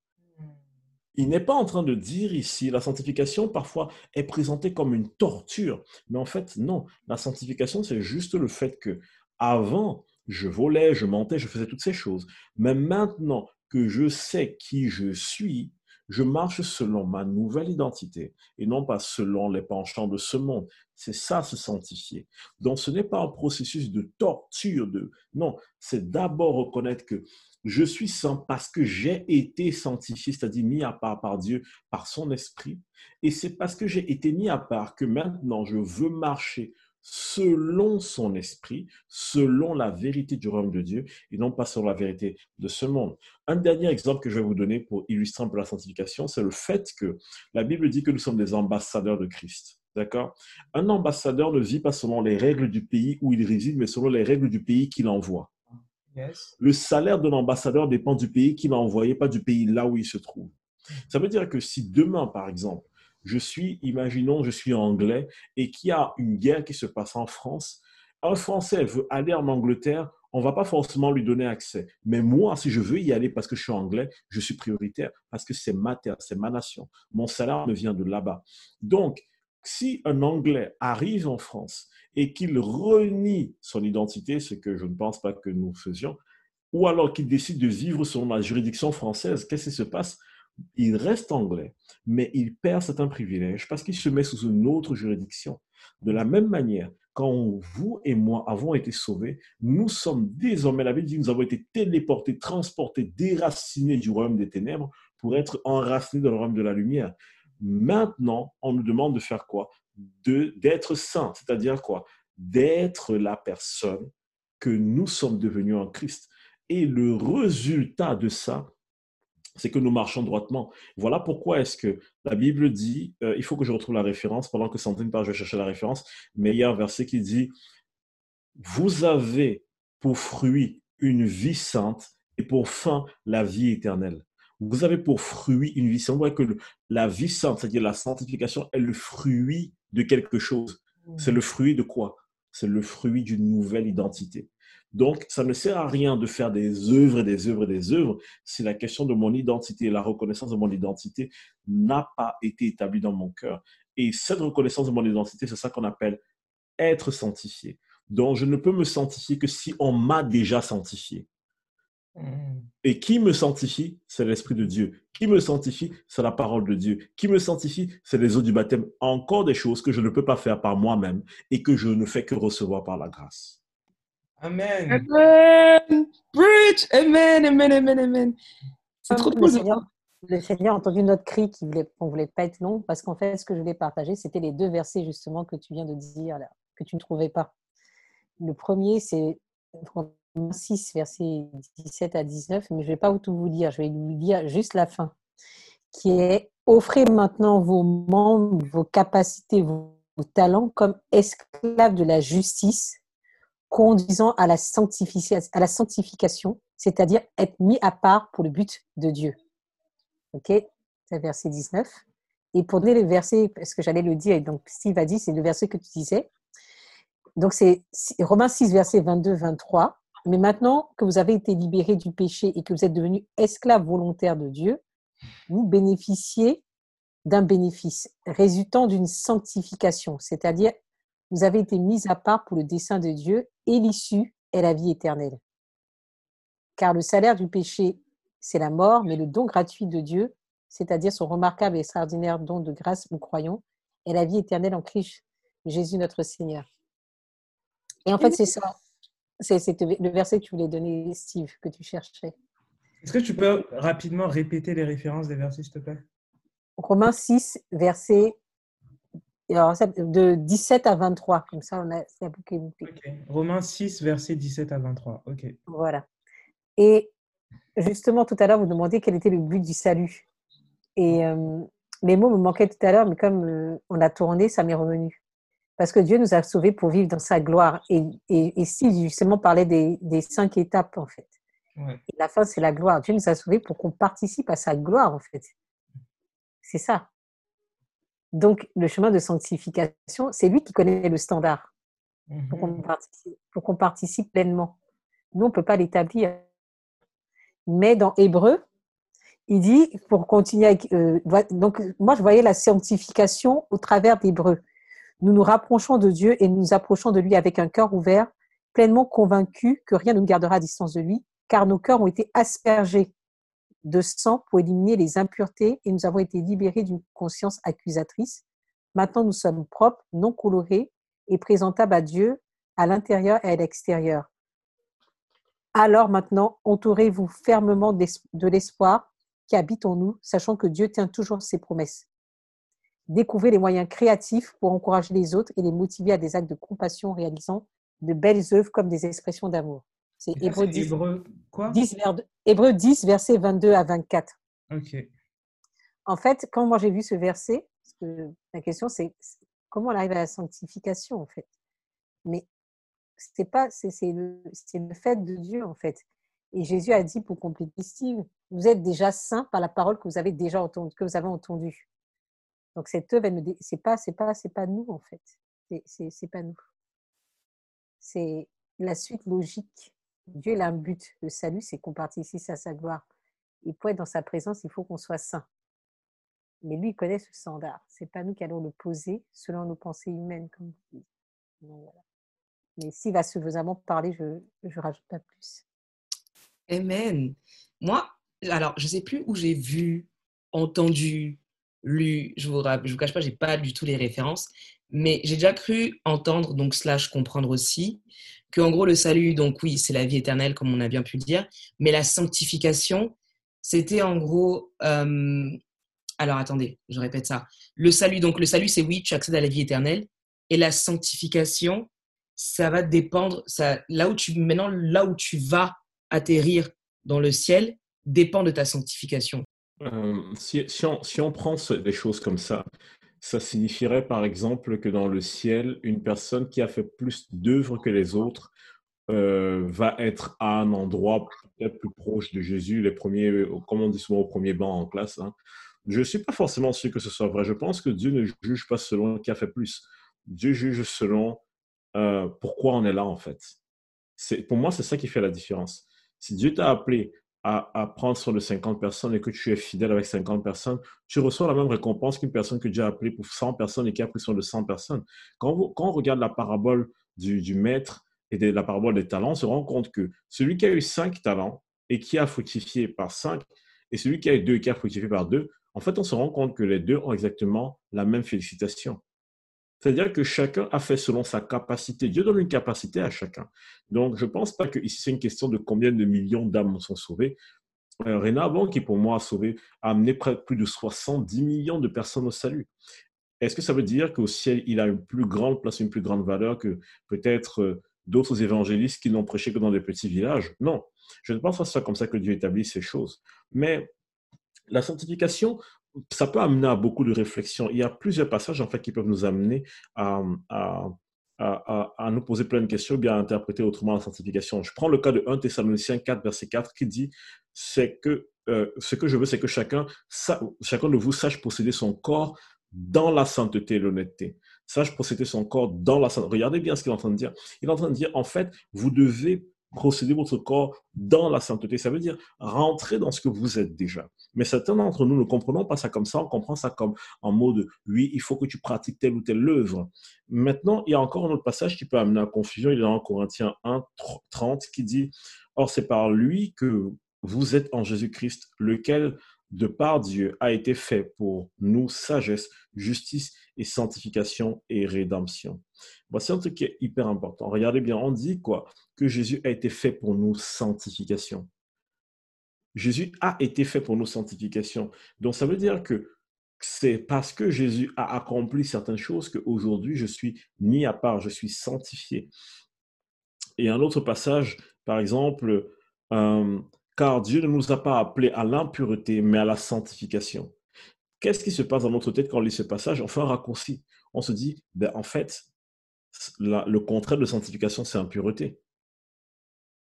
Il n'est pas en train de dire ici, la sanctification parfois est présentée comme une torture, mais en fait non, la sanctification c'est juste le fait que avant je volais, je mentais, je faisais toutes ces choses, mais maintenant que je sais qui je suis, je marche selon ma nouvelle identité et non pas selon les penchants de ce monde. C'est ça, se sanctifier. Donc, ce n'est pas un processus de torture. De... Non, c'est d'abord reconnaître que je suis saint parce que j'ai été sanctifié, c'est-à-dire mis à part par Dieu, par son esprit. Et c'est parce que j'ai été mis à part que maintenant je veux marcher selon son esprit, selon la vérité du royaume de Dieu et non pas selon la vérité de ce monde. Un dernier exemple que je vais vous donner pour illustrer un peu la sanctification, c'est le fait que la Bible dit que nous sommes des ambassadeurs de Christ. D'accord? Un ambassadeur ne vit pas selon les règles du pays où il réside, mais selon les règles du pays qu'il envoie. Le salaire d'un ambassadeur dépend du pays qu'il a envoyé, pas du pays là où il se trouve. Ça veut dire que si demain, par exemple, je suis, imaginons, je suis anglais et qu'il y a une guerre qui se passe en France, un Français veut aller en Angleterre, on va pas forcément lui donner accès. Mais moi, si je veux y aller parce que je suis anglais, je suis prioritaire parce que c'est ma terre, c'est ma nation. Mon salaire me vient de là-bas. Donc, si un Anglais arrive en France et qu'il renie son identité, ce que je ne pense pas que nous faisions, ou alors qu'il décide de vivre selon la juridiction française, qu'est-ce qui se passe? Il reste anglais, mais il perd certains privilèges parce qu'il se met sous une autre juridiction. De la même manière, quand vous et moi avons été sauvés, nous sommes désormais, la Bible dit, nous avons été téléportés, transportés, déracinés du royaume des ténèbres pour être enracinés dans le royaume de la lumière. Maintenant, on nous demande de faire quoi? D'être saint, c'est-à-dire quoi? D'être la personne que nous sommes devenus en Christ. Et le résultat de ça, c'est que nous marchons droitement. Voilà pourquoi est-ce que la Bible dit, euh, il faut que je retrouve la référence, pendant que Sandrine parle, je vais chercher la référence, mais il y a un verset qui dit, vous avez pour fruit une vie sainte et pour fin la vie éternelle. Vous avez pour fruit une vie sainte. Vous voyez que la vie sainte, c'est-à-dire la sanctification, est le fruit de quelque chose. C'est le fruit de quoi? C'est le fruit d'une nouvelle identité. Donc, ça ne sert à rien de faire des œuvres et des œuvres et des œuvres si la question de mon identité, la reconnaissance de mon identité n'a pas été établie dans mon cœur. Et cette reconnaissance de mon identité, c'est ça qu'on appelle être sanctifié. Donc, je ne peux me sanctifier que si on m'a déjà sanctifié. Hmm. Et qui me sanctifie C'est l'Esprit de Dieu. Qui me sanctifie C'est la parole de Dieu. Qui me sanctifie C'est les eaux du baptême. Encore des choses que je ne peux pas faire par moi-même et que je ne fais que recevoir par la grâce. Amen. Amen. Bridge. Amen, amen, amen, amen. C'est trop cool. Le Seigneur a entendu notre cri qu'on ne voulait pas être long parce qu'en fait, ce que je voulais partager, c'était les deux versets justement que tu viens de dire, là, que tu ne trouvais pas. Le premier, c'est 6, versets 17 à 19, mais je ne vais pas tout vous dire, je vais vous dire juste la fin, qui est Offrez maintenant vos membres, vos capacités, vos talents comme esclaves de la justice conduisant à la, à la sanctification, c'est-à-dire être mis à part pour le but de Dieu. Ok? C'est verset 19. Et pour donner le verset, parce que j'allais le dire, et donc Steve a dit, c'est le verset que tu disais. Donc c'est Romains 6, verset 22-23. Mais maintenant que vous avez été libérés du péché et que vous êtes devenus esclaves volontaires de Dieu, vous bénéficiez d'un bénéfice résultant d'une sanctification, c'est-à-dire vous avez été mis à part pour le dessein de Dieu et l'issue est la vie éternelle. Car le salaire du péché, c'est la mort, mais le don gratuit de Dieu, c'est-à-dire son remarquable et extraordinaire don de grâce, nous croyons, est la vie éternelle en Christ Jésus notre Seigneur. Et en fait, c'est ça. C'est le verset que tu voulais donner, Steve, que tu cherchais. Est-ce que tu peux rapidement répéter les références des versets, s'il te plaît? Romains 6, verset alors, de 17 à 23, comme ça on a c'est bouquet bouquet. Ok. Romains 6, versets 17 à 23. Ok. Voilà. Et justement, tout à l'heure, vous demandiez quel était le but du salut. Et euh, les mots me manquaient tout à l'heure, mais comme euh, on a tourné, ça m'est revenu. Parce que Dieu nous a sauvés pour vivre dans sa gloire. Et, et, et si justement parlait des, des cinq étapes, en fait. Ouais. Et la fin, c'est la gloire. Dieu nous a sauvés pour qu'on participe à sa gloire, en fait. C'est ça. Donc, le chemin de sanctification, c'est lui qui connaît le standard pour qu'on Mhm. participe, pleinement. Nous, on ne peut pas l'établir. Mais dans Hébreu, il dit, pour continuer avec... euh, donc, moi, je voyais la sanctification au travers d'Hébreu. Nous nous rapprochons de Dieu et nous nous approchons de lui avec un cœur ouvert, pleinement convaincus que rien ne nous gardera à distance de lui, car nos cœurs ont été aspergés de sang pour éliminer les impuretés et nous avons été libérés d'une conscience accusatrice. Maintenant, nous sommes propres, non colorés et présentables à Dieu à l'intérieur et à l'extérieur. Alors maintenant, entourez-vous fermement de l'espoir qui habite en nous, sachant que Dieu tient toujours ses promesses. Découvrez les moyens créatifs pour encourager les autres et les motiver à des actes de compassion réalisant de belles œuvres comme des expressions d'amour. C'est c'est 10, Hébreu quoi? 10, vers- Hébreux 10, versets 22 à 24. Ok. En fait, quand moi j'ai vu ce verset, parce que la question c'est comment on arrive à la sanctification en fait? Mais c'est pas c'est le, le fait de Dieu en fait. Et Jésus a dit pour compléter Steve, vous êtes déjà saints par la parole que vous avez déjà entendue, que vous avez entendue. Donc cette œuvre, c'est pas c'est pas c'est pas nous en fait. C'est pas nous. C'est la suite logique. Dieu a un but. Le salut, c'est qu'on participe à sa gloire. Et pour être dans sa présence, il faut qu'on soit saint. Mais lui, il connaît ce standard. C'est pas nous qui allons le poser selon nos pensées humaines, comme vous dites. Voilà. Mais s'il va suffisamment parler, je ne rajoute pas plus. Amen. Moi, alors, je ne sais plus où j'ai vu, entendu, lu, je vous, rapp- je vous cache pas, j'ai pas du tout les références, mais j'ai déjà cru entendre, donc slash comprendre aussi, que en gros le salut, donc oui, c'est la vie éternelle, comme on a bien pu le dire, mais la sanctification, c'était en gros, euh, alors attendez, je répète ça. Le salut, donc le salut, c'est oui, tu accèdes à la vie éternelle, et la sanctification, ça va dépendre, ça, là où tu, maintenant, là où tu vas atterrir dans le ciel dépend de ta sanctification. Euh, si, on, si on prend des choses comme ça, ça signifierait par exemple que dans le ciel, une personne qui a fait plus d'œuvres que les autres euh, va être à un endroit peut-être plus proche de Jésus, les premiers, euh, comme on dit souvent au premier banc en classe. hein. Je ne suis pas forcément sûr que ce soit vrai. Je pense que Dieu ne juge pas selon qui a fait plus. Dieu juge selon euh, pourquoi on est là en fait. Pour moi, c'est ça qui fait la différence. Si Dieu t'a appelé à, prendre soin de 50 personnes et que tu es fidèle avec 50 personnes, tu reçois la même récompense qu'une personne que Dieu a appelée pour 100 personnes et qui a pris soin de 100 personnes. Quand, on regarde la parabole du, du maître et de la parabole des talents, on se rend compte que celui qui a eu 5 talents et qui a fructifié par 5 et celui qui a eu 2 et qui a fructifié par 2, en fait, on se rend compte que les deux ont exactement la même félicitation. C'est-à-dire que chacun a fait selon sa capacité. Dieu donne une capacité à chacun. Donc, je ne pense pas que ici c'est une question de combien de millions d'âmes sont sauvées. Euh, qui pour moi a sauvé, a amené près, plus de 70 millions de personnes au salut. Est-ce que ça veut dire qu'au ciel, il a une plus grande place, une plus grande valeur que peut-être euh, d'autres évangélistes qui n'ont prêché que dans des petits villages? Non. Je ne pense pas que ce soit comme ça que Dieu établit ces choses. Mais la sanctification, ça peut amener à beaucoup de réflexions. Il y a plusieurs passages en fait qui peuvent nous amener à, à, à, nous poser plein de questions, ou bien à interpréter autrement la sanctification. Je prends le cas de 1 Thessaloniciens 4, verset 4, qui dit c'est que euh, ce que je veux, c'est que chacun, chacun de vous sache posséder son corps dans la sainteté et l'honnêteté. Sache posséder son corps dans la sainteté. Regardez bien ce qu'il est en train de dire. Il est en train de dire, en fait, vous devez procéder votre corps dans la sainteté. Ça veut dire rentrer dans ce que vous êtes déjà. Mais certains d'entre nous ne comprenons pas ça comme ça. On comprend ça comme en mode, oui, il faut que tu pratiques telle ou telle œuvre. Maintenant, il y a encore un autre passage qui peut amener à confusion. Il est dans Corinthiens 1, 30 qui dit, Or, c'est par lui que vous êtes en Jésus-Christ, lequel, de par Dieu, a été fait pour nous sagesse, justice et sanctification et rédemption. Voici un truc qui est hyper important. Regardez bien, on dit quoi? Que Jésus a été fait pour nous sanctification. Jésus a été fait pour nos sanctifications. Donc, ça veut dire que c'est parce que Jésus a accompli certaines choses qu'aujourd'hui je suis mis à part, je suis sanctifié. Et un autre passage, par exemple, euh, car Dieu ne nous a pas appelés à l'impureté, mais à la sanctification. Qu'est-ce qui se passe dans notre tête quand on lit ce passage? On fait un raccourci. On se dit, ben, en fait, le contraire de sanctification, c'est impureté.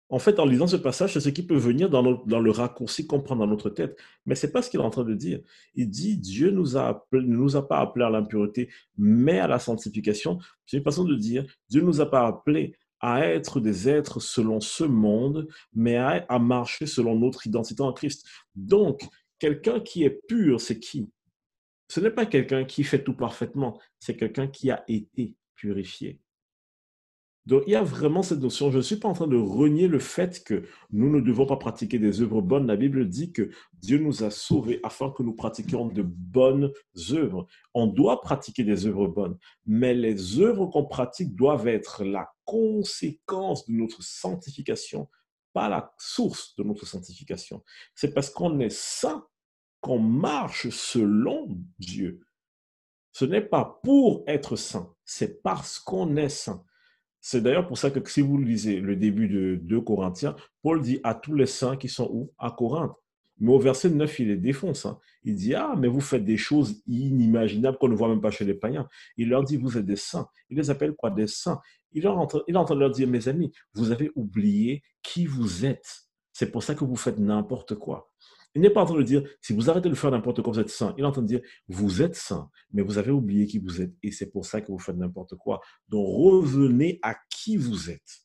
En fait, en lisant ce passage, c'est ce qui peut venir dans, le raccourci qu'on prend dans notre tête. Mais ce n'est pas ce qu'il est en train de dire. Il dit, Dieu nous a ne nous a pas appelés à l'impureté, mais à la sanctification. C'est une façon de dire, Dieu nous a pas appelés à être des êtres selon ce monde, mais à marcher selon notre identité en Christ. Donc, quelqu'un qui est pur, c'est qui? Ce n'est pas quelqu'un qui fait tout parfaitement, c'est quelqu'un qui a été purifié. Donc, il y a vraiment cette notion. Je ne suis pas en train de renier le fait que nous ne devons pas pratiquer des œuvres bonnes. La Bible dit que Dieu nous a sauvés afin que nous pratiquions de bonnes œuvres. On doit pratiquer des œuvres bonnes, mais les œuvres qu'on pratique doivent être la conséquence de notre sanctification, pas la source de notre sanctification. C'est parce qu'on est saint qu'on marche selon Dieu. Ce n'est pas pour être saint, c'est parce qu'on est saint. C'est d'ailleurs pour ça que si vous lisez le début de 2 Corinthiens, Paul dit à tous les saints qui sont où? À Corinthe. Mais au verset 9, il les défonce. Hein. Il dit, ah, mais vous faites des choses inimaginables qu'on ne voit même pas chez les païens. Il leur dit, vous êtes des saints. Il les appelle quoi? Des saints. Il, leur il est leur dire, mes amis, vous avez oublié qui vous êtes. C'est pour ça que vous faites n'importe quoi. Il n'est pas en train de dire, si vous arrêtez de faire n'importe quoi, vous êtes saint. Il est en train de dire, vous êtes saint, mais vous avez oublié qui vous êtes et c'est pour ça que vous faites n'importe quoi. Donc revenez à qui vous êtes.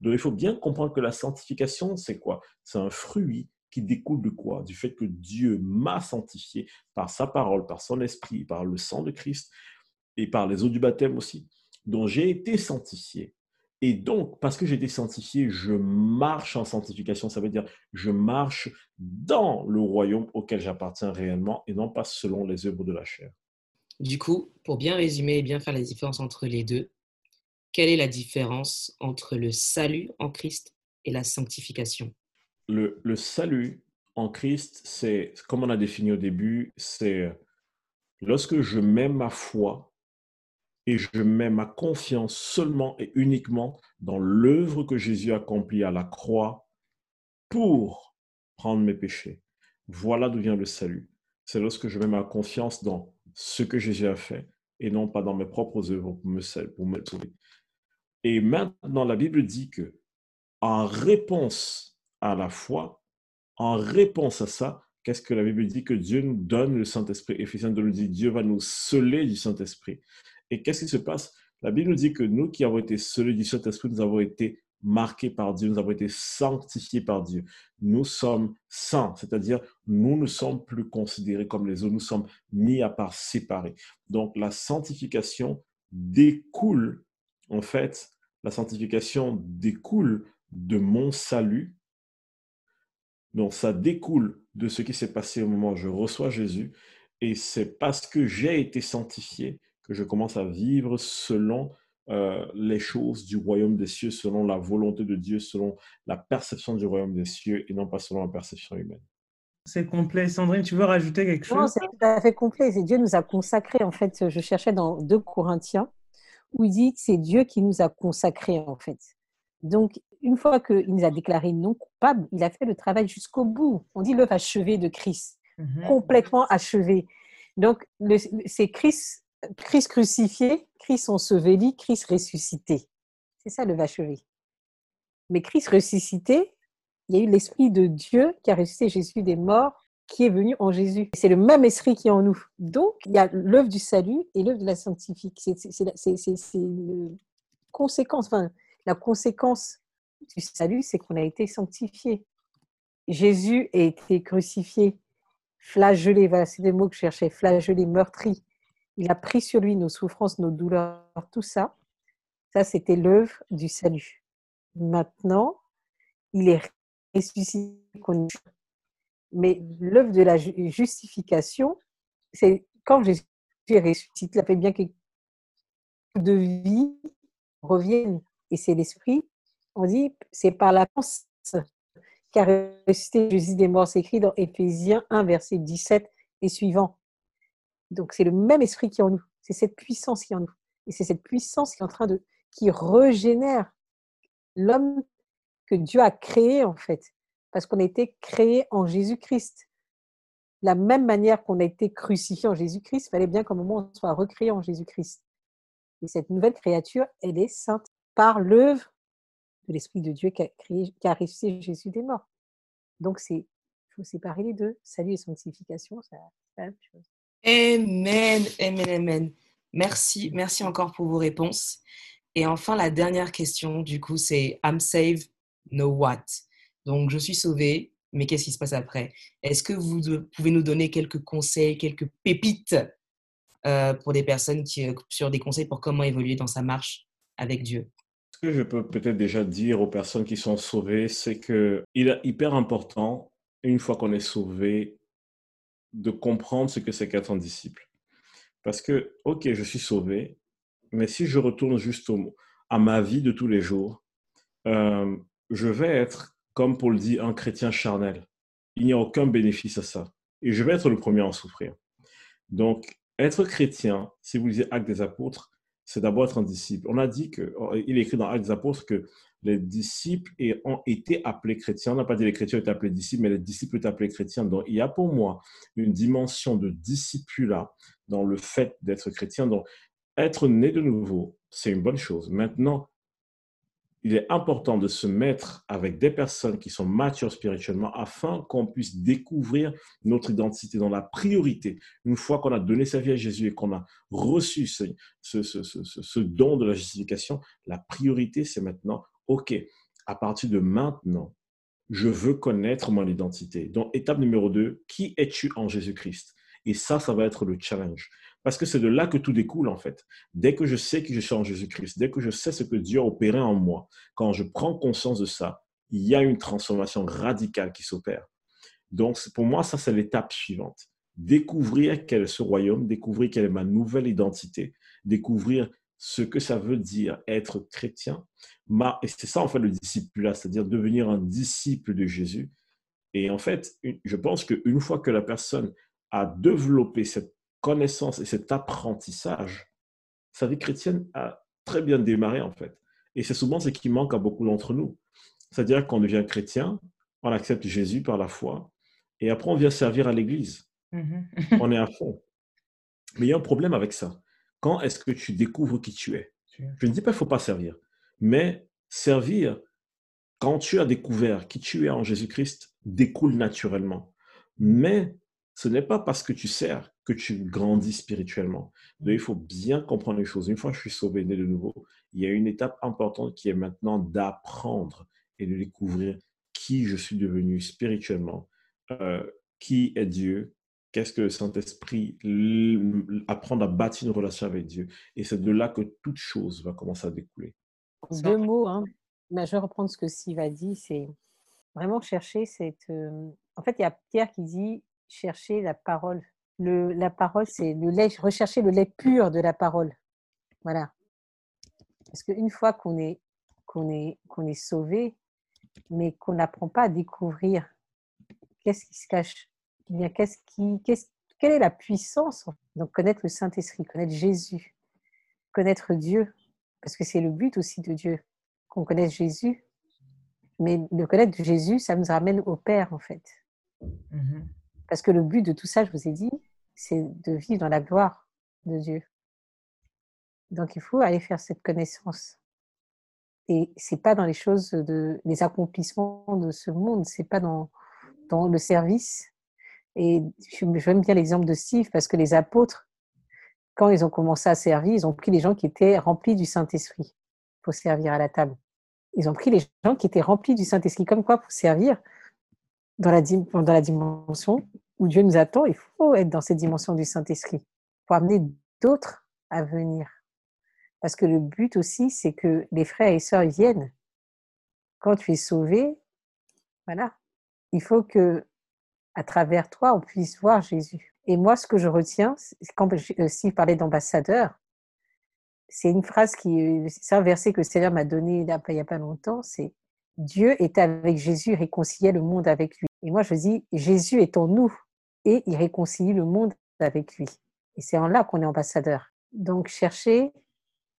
Donc il faut bien comprendre que la sanctification, c'est quoi? C'est un fruit qui découle de quoi? Du fait que Dieu m'a sanctifié par sa parole, par son esprit, par le sang de Christ et par les eaux du baptême aussi. Donc j'ai été sanctifié. Et donc, parce que j'ai été sanctifié, je marche en sanctification. Ça veut dire, je marche dans le royaume auquel j'appartiens réellement et non pas selon les œuvres de la chair. Du coup, pour bien résumer et bien faire la différence entre les deux, quelle est la différence entre le salut en Christ et la sanctification? Le, le salut en Christ, c'est, comme on a défini au début, c'est lorsque je mets ma foi et je mets ma confiance seulement et uniquement dans l'œuvre que Jésus a accomplie à la croix pour prendre mes péchés. Voilà d'où vient le salut. C'est lorsque je mets ma confiance dans ce que Jésus a fait et non pas dans mes propres œuvres pour me, sauver. Et maintenant, la Bible dit que en réponse à la foi, en réponse à ça, qu'est-ce que la Bible dit Que Dieu nous donne? Le Saint-Esprit. Éphésiens nous dit Dieu va nous sceller du Saint-Esprit. Et qu'est-ce qui se passe? La Bible nous dit que nous qui avons été scellés du Saint-Esprit, nous avons été marqués par Dieu, nous avons été sanctifiés par Dieu. Nous sommes saints, c'est-à-dire nous ne sommes plus considérés comme les autres, nous sommes mis à part séparés. Donc la sanctification découle, en fait, la sanctification découle de mon salut. Donc ça découle de ce qui s'est passé au moment où je reçois Jésus. Et c'est parce que j'ai été sanctifié que je commence à vivre selon euh, les choses du royaume des cieux, selon la volonté de Dieu, selon la perception du royaume des cieux et non pas selon la perception humaine. C'est complet. Sandrine, tu veux rajouter quelque chose? Non, c'est tout à fait complet. C'est Dieu nous a consacrés. En fait, je cherchais dans 2 Corinthiens où il dit que c'est Dieu qui nous a consacrés, en fait. Donc, une fois qu'il nous a déclarés non coupables, il a fait le travail jusqu'au bout. On dit l'œuvre achevée de Christ, mhm. complètement achevée. Donc, c'est Christ Christ crucifié, Christ enseveli, Christ ressuscité. C'est ça le vacherie. Mais Christ ressuscité, il y a eu l'Esprit de Dieu qui a ressuscité Jésus des morts, qui est venu en Jésus. C'est le même Esprit qui est en nous. Donc, il y a l'œuvre du salut et l'œuvre de la sanctifique. C'est une conséquence. Enfin, la conséquence du salut, c'est qu'on a été sanctifié. Jésus a été crucifié, flagellé, c'est des mots que je cherchais, flagellé, meurtri, il a pris sur lui nos souffrances, nos douleurs, tout ça. Ça, c'était l'œuvre du salut. Maintenant, il est ressuscité. Mais l'œuvre de la justification, c'est quand Jésus est ressuscité, il fait bien que de vie reviennent. Et c'est l'esprit. On dit, c'est par la pensée qu'a ressuscité Jésus des morts. C'est écrit dans Éphésiens 1, verset 17 et suivant. Donc c'est le même esprit qui est en nous. C'est cette puissance qui est en nous. Et c'est cette puissance qui est en train de, qui régénère l'homme que Dieu a créé en fait. Parce qu'on a été créé en Jésus-Christ. La même manière qu'on a été crucifié en Jésus-Christ, il fallait bien qu'à un moment on soit recréé en Jésus-Christ. Et cette nouvelle créature, elle est sainte par l'œuvre de l'Esprit de Dieu qui a, créé, qui a ressuscité Jésus des morts. Donc, c'est, il faut séparer les deux. Salut et sanctification, c'est la même chose. Amen, amen, amen. Merci, merci encore pour vos réponses. Et enfin, la dernière question, du coup, c'est I'm saved, no what? Donc, je suis sauvé, mais qu'est-ce qui se passe après? Est-ce que vous pouvez nous donner quelques conseils, quelques pépites euh, pour des personnes qui, euh, sur des conseils pour comment évoluer dans sa marche avec Dieu? Ce que je peux peut-être déjà dire aux personnes qui sont sauvées, c'est qu'il est hyper important, une fois qu'on est sauvé, de comprendre ce que c'est qu'être un disciple. Parce que, ok, je suis sauvé, mais si je retourne juste à ma vie de tous les jours, euh, je vais être, comme Paul dit, un chrétien charnel. Il n'y a aucun bénéfice à ça. Et je vais être le premier à en souffrir. Donc, être chrétien, si vous lisez Actes des Apôtres, c'est d'abord être un disciple. On a dit que, il est écrit dans Actes des Apôtres que les disciples ont été appelés chrétiens. On n'a pas dit les chrétiens étaient appelés disciples, mais les disciples étaient appelés chrétiens. Donc, il y a pour moi une dimension de discipula dans le fait d'être chrétien. Donc, être né de nouveau, c'est une bonne chose. Maintenant, il est important de se mettre avec des personnes qui sont matures spirituellement afin qu'on puisse découvrir notre identité dans la priorité. Une fois qu'on a donné sa vie à Jésus et qu'on a reçu ce, don de la justification, la priorité, c'est maintenant, OK, à partir de maintenant, je veux connaître mon identité. Donc, étape numéro deux, qui es-tu en Jésus-Christ? Et ça, ça va être le challenge. Parce que c'est de là que tout découle, en fait. Dès que je sais que je suis en Jésus-Christ, dès que je sais ce que Dieu a opéré en moi, quand je prends conscience de ça, il y a une transformation radicale qui s'opère. Donc, pour moi, ça, c'est l'étape suivante. Découvrir quel est ce royaume, découvrir quelle est ma nouvelle identité, découvrir ce que ça veut dire être chrétien. Et c'est ça, en fait, le disciple c'est-à-dire devenir un disciple de Jésus. Et en fait, je pense qu'une fois que la personne a développé cette connaissance et cet apprentissage, sa vie chrétienne a très bien démarré en fait. Et c'est souvent ce qui manque à beaucoup d'entre nous. C'est-à-dire qu'on devient chrétien, on accepte Jésus par la foi, et après on vient servir à l'Église. Mm-hmm. on est à fond. Mais il y a un problème avec ça. Quand est-ce que tu découvres qui tu es? Je ne dis pas qu'il ne faut pas servir, mais servir, quand tu as découvert qui tu es en Jésus-Christ, découle naturellement. Mais ce n'est pas parce que tu sers que tu grandis spirituellement. Il faut bien comprendre les choses. Une fois que je suis sauvé, né de nouveau, il y a une étape importante qui est maintenant d'apprendre et de découvrir qui je suis devenu spirituellement, euh, qui est Dieu, qu'est-ce que le Saint-Esprit, apprendre à bâtir une relation avec Dieu. Et c'est de là que toute chose va commencer à découler. Deux mots, hein. Mais je vais reprendre ce que Steve a dit, c'est vraiment chercher cette... Euh, en fait, il y a Pierre qui dit chercher la parole. Le, la parole, c'est le lait, rechercher le lait pur de la parole. Voilà. Parce qu'une fois qu'on est, qu'on est, qu'on est sauvé, mais qu'on n'apprend pas à découvrir qu'est-ce qui se cache, qu'est-ce qui, qu'est-ce, quelle est la puissance Donc, connaître le Saint-Esprit, connaître Jésus, connaître Dieu, parce que c'est le but aussi de Dieu, qu'on connaisse Jésus. Mais de connaître Jésus, ça nous ramène au Père, en fait. Mmh parce que le but de tout ça, je vous ai dit, c'est de vivre dans la gloire de Dieu. Donc il faut aller faire cette connaissance. Et c'est pas dans les choses de les accomplissements de ce monde, c'est pas dans, dans le service. Et j'aime bien l'exemple de Steve parce que les apôtres, quand ils ont commencé à servir, ils ont pris les gens qui étaient remplis du Saint-Esprit pour servir à la table. Ils ont pris les gens qui étaient remplis du Saint-Esprit. Comme quoi, pour servir, dans la, dans la dimension où Dieu nous attend, il faut être dans cette dimension du Saint-Esprit pour amener d'autres à venir. Parce que le but aussi, c'est que les frères et sœurs viennent. Quand tu es sauvé, voilà, il faut que à travers toi, on puisse voir Jésus. Et moi, ce que je retiens, quand Steve parlait d'ambassadeur, c'est une phrase qui, c'est un verset que le Seigneur m'a donné il n'y a pas longtemps, c'est Dieu est avec Jésus, réconciliait le monde avec lui. Et moi, je dis, Jésus est en nous et il réconcilie le monde avec lui. Et c'est en là qu'on est ambassadeur. Donc, chercher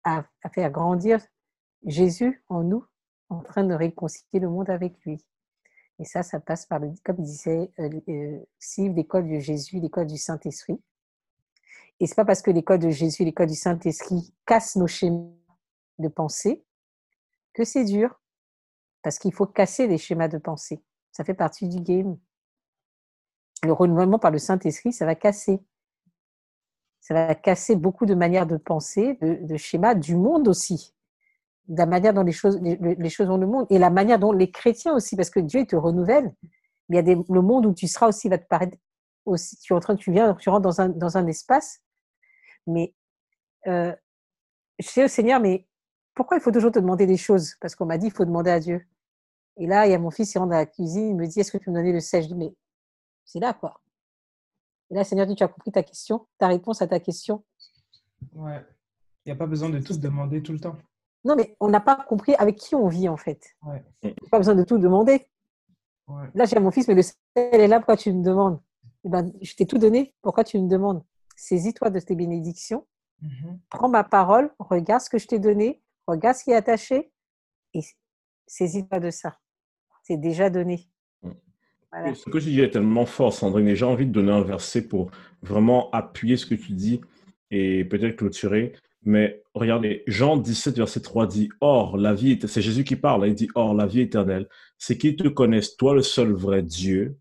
à, faire grandir Jésus en nous, en train de réconcilier le monde avec lui. Et ça, ça passe par, le, comme disait euh, euh l'école de Jésus, l'école du Saint-Esprit. Et c'est pas parce que l'école de Jésus, l'école du Saint-Esprit casse nos schémas de pensée que c'est dur. Parce qu'il faut casser les schémas de pensée. Ça fait partie du game. Le renouvellement par le Saint-Esprit, ça va casser. Ça va casser beaucoup de manières de penser, de, schémas du monde aussi. La manière dont les choses, vont le monde. Et la manière dont les chrétiens aussi, parce que Dieu te renouvelle. Il y a le monde où tu seras aussi va te paraître aussi. Tu es en train, tu viens, tu rentres dans un, espace. Mais euh, je sais au Seigneur, mais pourquoi il faut toujours te demander des choses? Parce qu'on m'a dit, il faut demander à Dieu. Et là, il y a mon fils, il rentre dans la cuisine, il me dit, est-ce que tu me donner le sèche mais c'est là, quoi. Et là, Seigneur dit, tu as compris ta question, ta réponse à ta question. Ouais. Il n'y a pas besoin de tout demander tout le temps. Non, mais on n'a pas compris avec qui on vit, en fait. Ouais. Il n'y a pas besoin de tout demander. Ouais. Là, j'ai mon fils, mais le sel est là, pourquoi tu me demandes? Eh ben, Je t'ai tout donné, pourquoi tu me demandes? Saisis-toi de tes bénédictions, mm-hmm. prends ma parole, regarde ce que je t'ai donné, regarde ce qui est attaché et saisis-toi de ça. C'est déjà donné. Ce que tu dis est tellement fort, Sandrine, et j'ai envie de donner un verset pour vraiment appuyer ce que tu dis et peut-être clôturer. Mais regardez, Jean 17, verset 3 dit Or, la vie, c'est Jésus qui parle, hein, il dit Or, la vie éternelle, c'est qu'ils te connaissent, toi le seul vrai Dieu,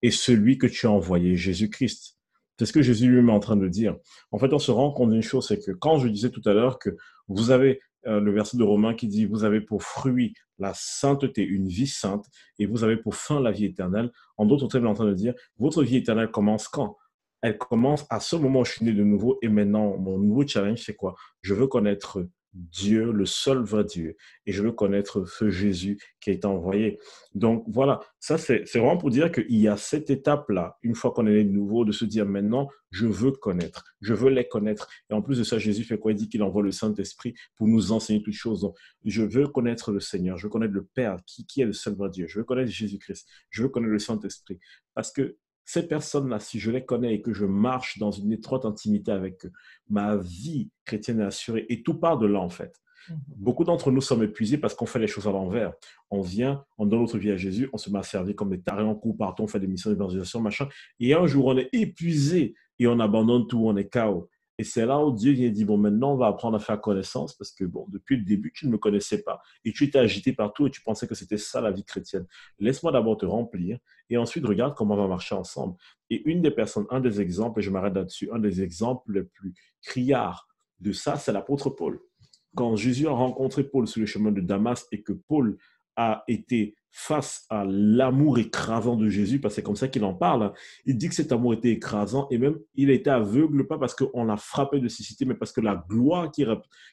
et celui que tu as envoyé, Jésus-Christ. C'est ce que Jésus lui-même est en train de dire. En fait, on se rend compte d'une chose, c'est que quand je disais tout à l'heure que vous avez euh, le verset de Romain qui dit, vous avez pour fruit la sainteté, une vie sainte, et vous avez pour fin la vie éternelle. En d'autres termes, il est en train de dire, votre vie éternelle commence quand? Elle commence à ce moment où je suis né de nouveau, et maintenant, mon nouveau challenge, c'est quoi? Je veux connaître Dieu, le seul vrai Dieu. Et je veux connaître ce Jésus qui a été envoyé. Donc voilà, ça c'est vraiment pour dire qu'il y a cette étape-là, une fois qu'on est de nouveau, de se dire maintenant, je veux connaître, je veux les connaître. Et en plus de ça, Jésus fait quoi? Il dit qu'il envoie le Saint-Esprit pour nous enseigner toutes choses. Donc, je veux connaître le Seigneur, je veux connaître le Père, qui, qui est le seul vrai Dieu. Je veux connaître Jésus-Christ, je veux connaître le Saint-Esprit. Parce que ces personnes-là, si je les connais et que je marche dans une étroite intimité avec eux, ma vie chrétienne est assurée. Et tout part de là, en fait. Mhm. Beaucoup d'entre nous sommes épuisés parce qu'on fait les choses à l'envers. On vient, on donne notre vie à Jésus, on se met à servir comme des tarés en cours partout, on fait des missions d'évangélisation, machin. Et un jour, on est épuisé et on abandonne tout, on est chaos. Et c'est là où Dieu vient dire, bon, maintenant, on va apprendre à faire connaissance parce que, bon, depuis le début, tu ne me connaissais pas et tu étais agité partout et tu pensais que c'était ça la vie chrétienne. Laisse-moi d'abord te remplir et ensuite regarde comment on va marcher ensemble. Et une des personnes, un des exemples, et je m'arrête là-dessus, un des exemples les plus criards de ça, c'est l'apôtre Paul. Quand Jésus a rencontré Paul sur le chemin de Damas et que Paul a été face à l'amour écrasant de Jésus, parce que c'est comme ça qu'il en parle. Hein. Il dit que cet amour était écrasant et même il était aveugle, pas parce qu'on l'a frappé de cécité, mais parce que la gloire qui,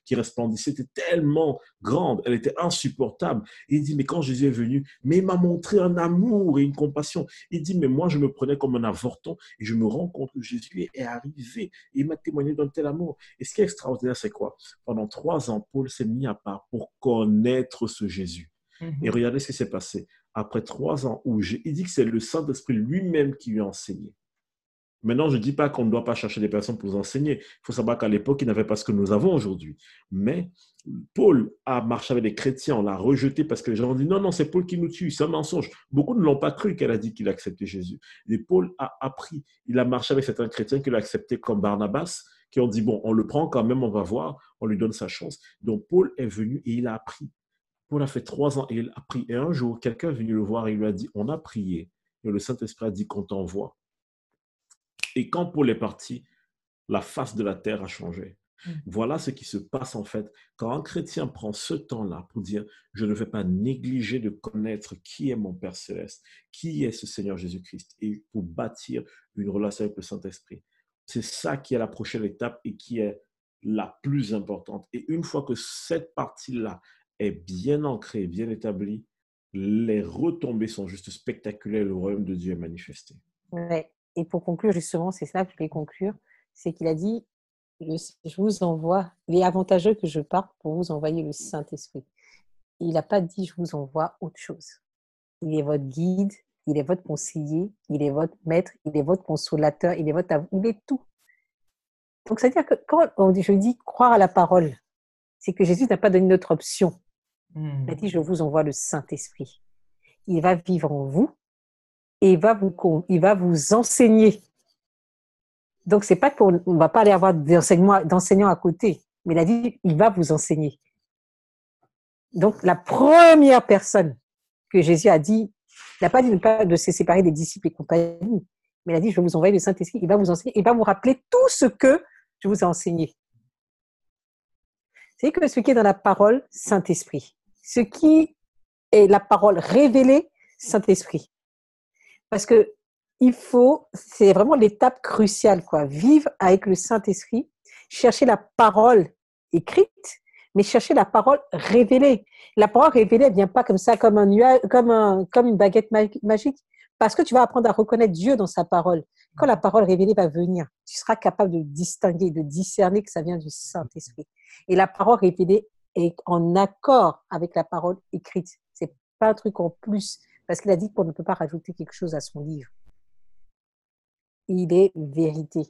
qui resplendissait était tellement grande, elle était insupportable. il dit, mais quand Jésus est venu, mais il m'a montré un amour et une compassion. Il dit, mais moi je me prenais comme un avorton et je me rends compte que Jésus est arrivé et il m'a témoigné d'un tel amour. Et ce qui est extraordinaire, c'est quoi? Pendant trois ans, Paul s'est mis à part pour connaître ce Jésus. Et mhm. regardez ce qui s'est passé. Après trois ans où il dit que c'est le Saint-Esprit lui-même qui lui a enseigné. Maintenant, je ne dis pas qu'on ne doit pas chercher des personnes pour enseigner. Il faut savoir qu'à l'époque, il n'avait pas ce que nous avons aujourd'hui. Mais Paul a marché avec des chrétiens, on l'a rejeté parce que les gens ont dit non, non, c'est Paul qui nous tue, c'est un mensonge. Beaucoup ne l'ont pas cru qu'elle a dit qu'il acceptait Jésus. Et Paul a appris, il a marché avec certains chrétiens qui l'ont accepté comme Barnabas, qui ont dit bon, on le prend quand même, on va voir, on lui donne sa chance. Donc Paul est venu et il a appris. Paul a fait trois ans et il a prié. Et un jour, quelqu'un est venu le voir et il lui a dit, on a prié. Et le Saint-Esprit a dit qu'on t'envoie. Et quand Paul est parti, la face de la terre a changé. Mm. Voilà ce qui se passe en fait quand un chrétien prend ce temps-là pour dire, je ne vais pas négliger de connaître qui est mon Père céleste, qui est ce Seigneur Jésus-Christ, et pour bâtir une relation avec le Saint-Esprit. C'est ça qui est la prochaine étape et qui est la plus importante. Et une fois que cette partie-là est bien ancré, bien établi, les retombées sont juste spectaculaires, le royaume de Dieu est manifesté. Et pour conclure, justement, c'est ça que je vais conclure, c'est qu'il a dit, je vous envoie, il est avantageux que je parte pour vous envoyer le Saint-Esprit. Il n'a pas dit, je vous envoie autre chose. Il est votre guide, il est votre conseiller, il est votre maître, il est votre consolateur, il est votre... Il est tout. Donc, c'est-à-dire que quand je dis croire à la parole, c'est que Jésus n'a pas donné notre option. Hmm. Il a dit, je vous envoie le Saint-Esprit. Il va vivre en vous et il va vous, enseigner. Donc, c'est pas qu'on ne va pas aller avoir d'enseignants à côté, mais il a dit, il va vous enseigner. Donc, la première personne que Jésus a dit, il n'a pas dit de se séparer des disciples et compagnie, mais il a dit, je vais vous envoyer le Saint-Esprit, il va vous enseigner, il va vous rappeler tout ce que je vous ai enseigné. C'est que ce qui est dans la parole, Saint-Esprit. Ce qui est la parole révélée, Saint-Esprit. Parce que il faut, c'est vraiment l'étape cruciale, quoi. Vivre avec le Saint-Esprit, chercher la parole écrite, mais chercher la parole révélée. La parole révélée, elle vient pas comme ça, comme un nuage, comme un, comme une baguette ma- magique, parce que tu vas apprendre à reconnaître Dieu dans sa parole. Quand la parole révélée va venir, tu seras capable de distinguer, de discerner que ça vient du Saint-Esprit. Et la parole révélée est en accord avec la parole écrite. C'est pas un truc en plus, parce qu'il a dit qu'on ne peut pas rajouter quelque chose à son livre. Il est vérité.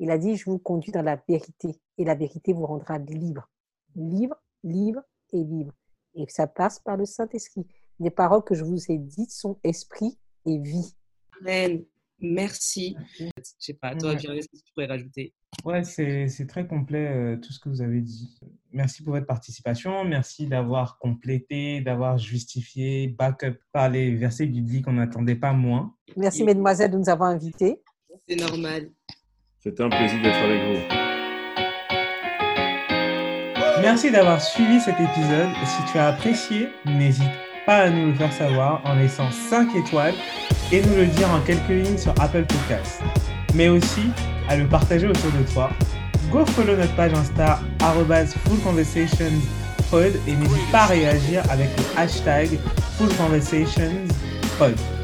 Il a dit, je vous conduis dans la vérité, et la vérité vous rendra libre. Libre, libre et libre. Et ça passe par le Saint-Esprit. Les paroles que je vous ai dites sont esprit et vie. Amen. Merci. Je sais pas, toi. Pierre, ce que tu pourrais rajouter? Ouais, c'est c'est très complet euh, tout ce que vous avez dit. Merci pour votre participation. Merci d'avoir complété, d'avoir justifié, backup par les versets bibliques qu'on n'attendait pas moins. Merci, Et- mesdemoiselles, de nous avoir invités. C'est normal. C'était un plaisir d'être avec vous. Merci d'avoir suivi cet épisode. Si tu as apprécié, n'hésite pas à nous le faire savoir en laissant 5 étoiles et nous le dire en quelques lignes sur Apple Podcasts. Mais aussi à le partager autour de toi. Go follow notre page Insta fullconversationspod et n'hésite pas à réagir avec le hashtag fullconversationspod.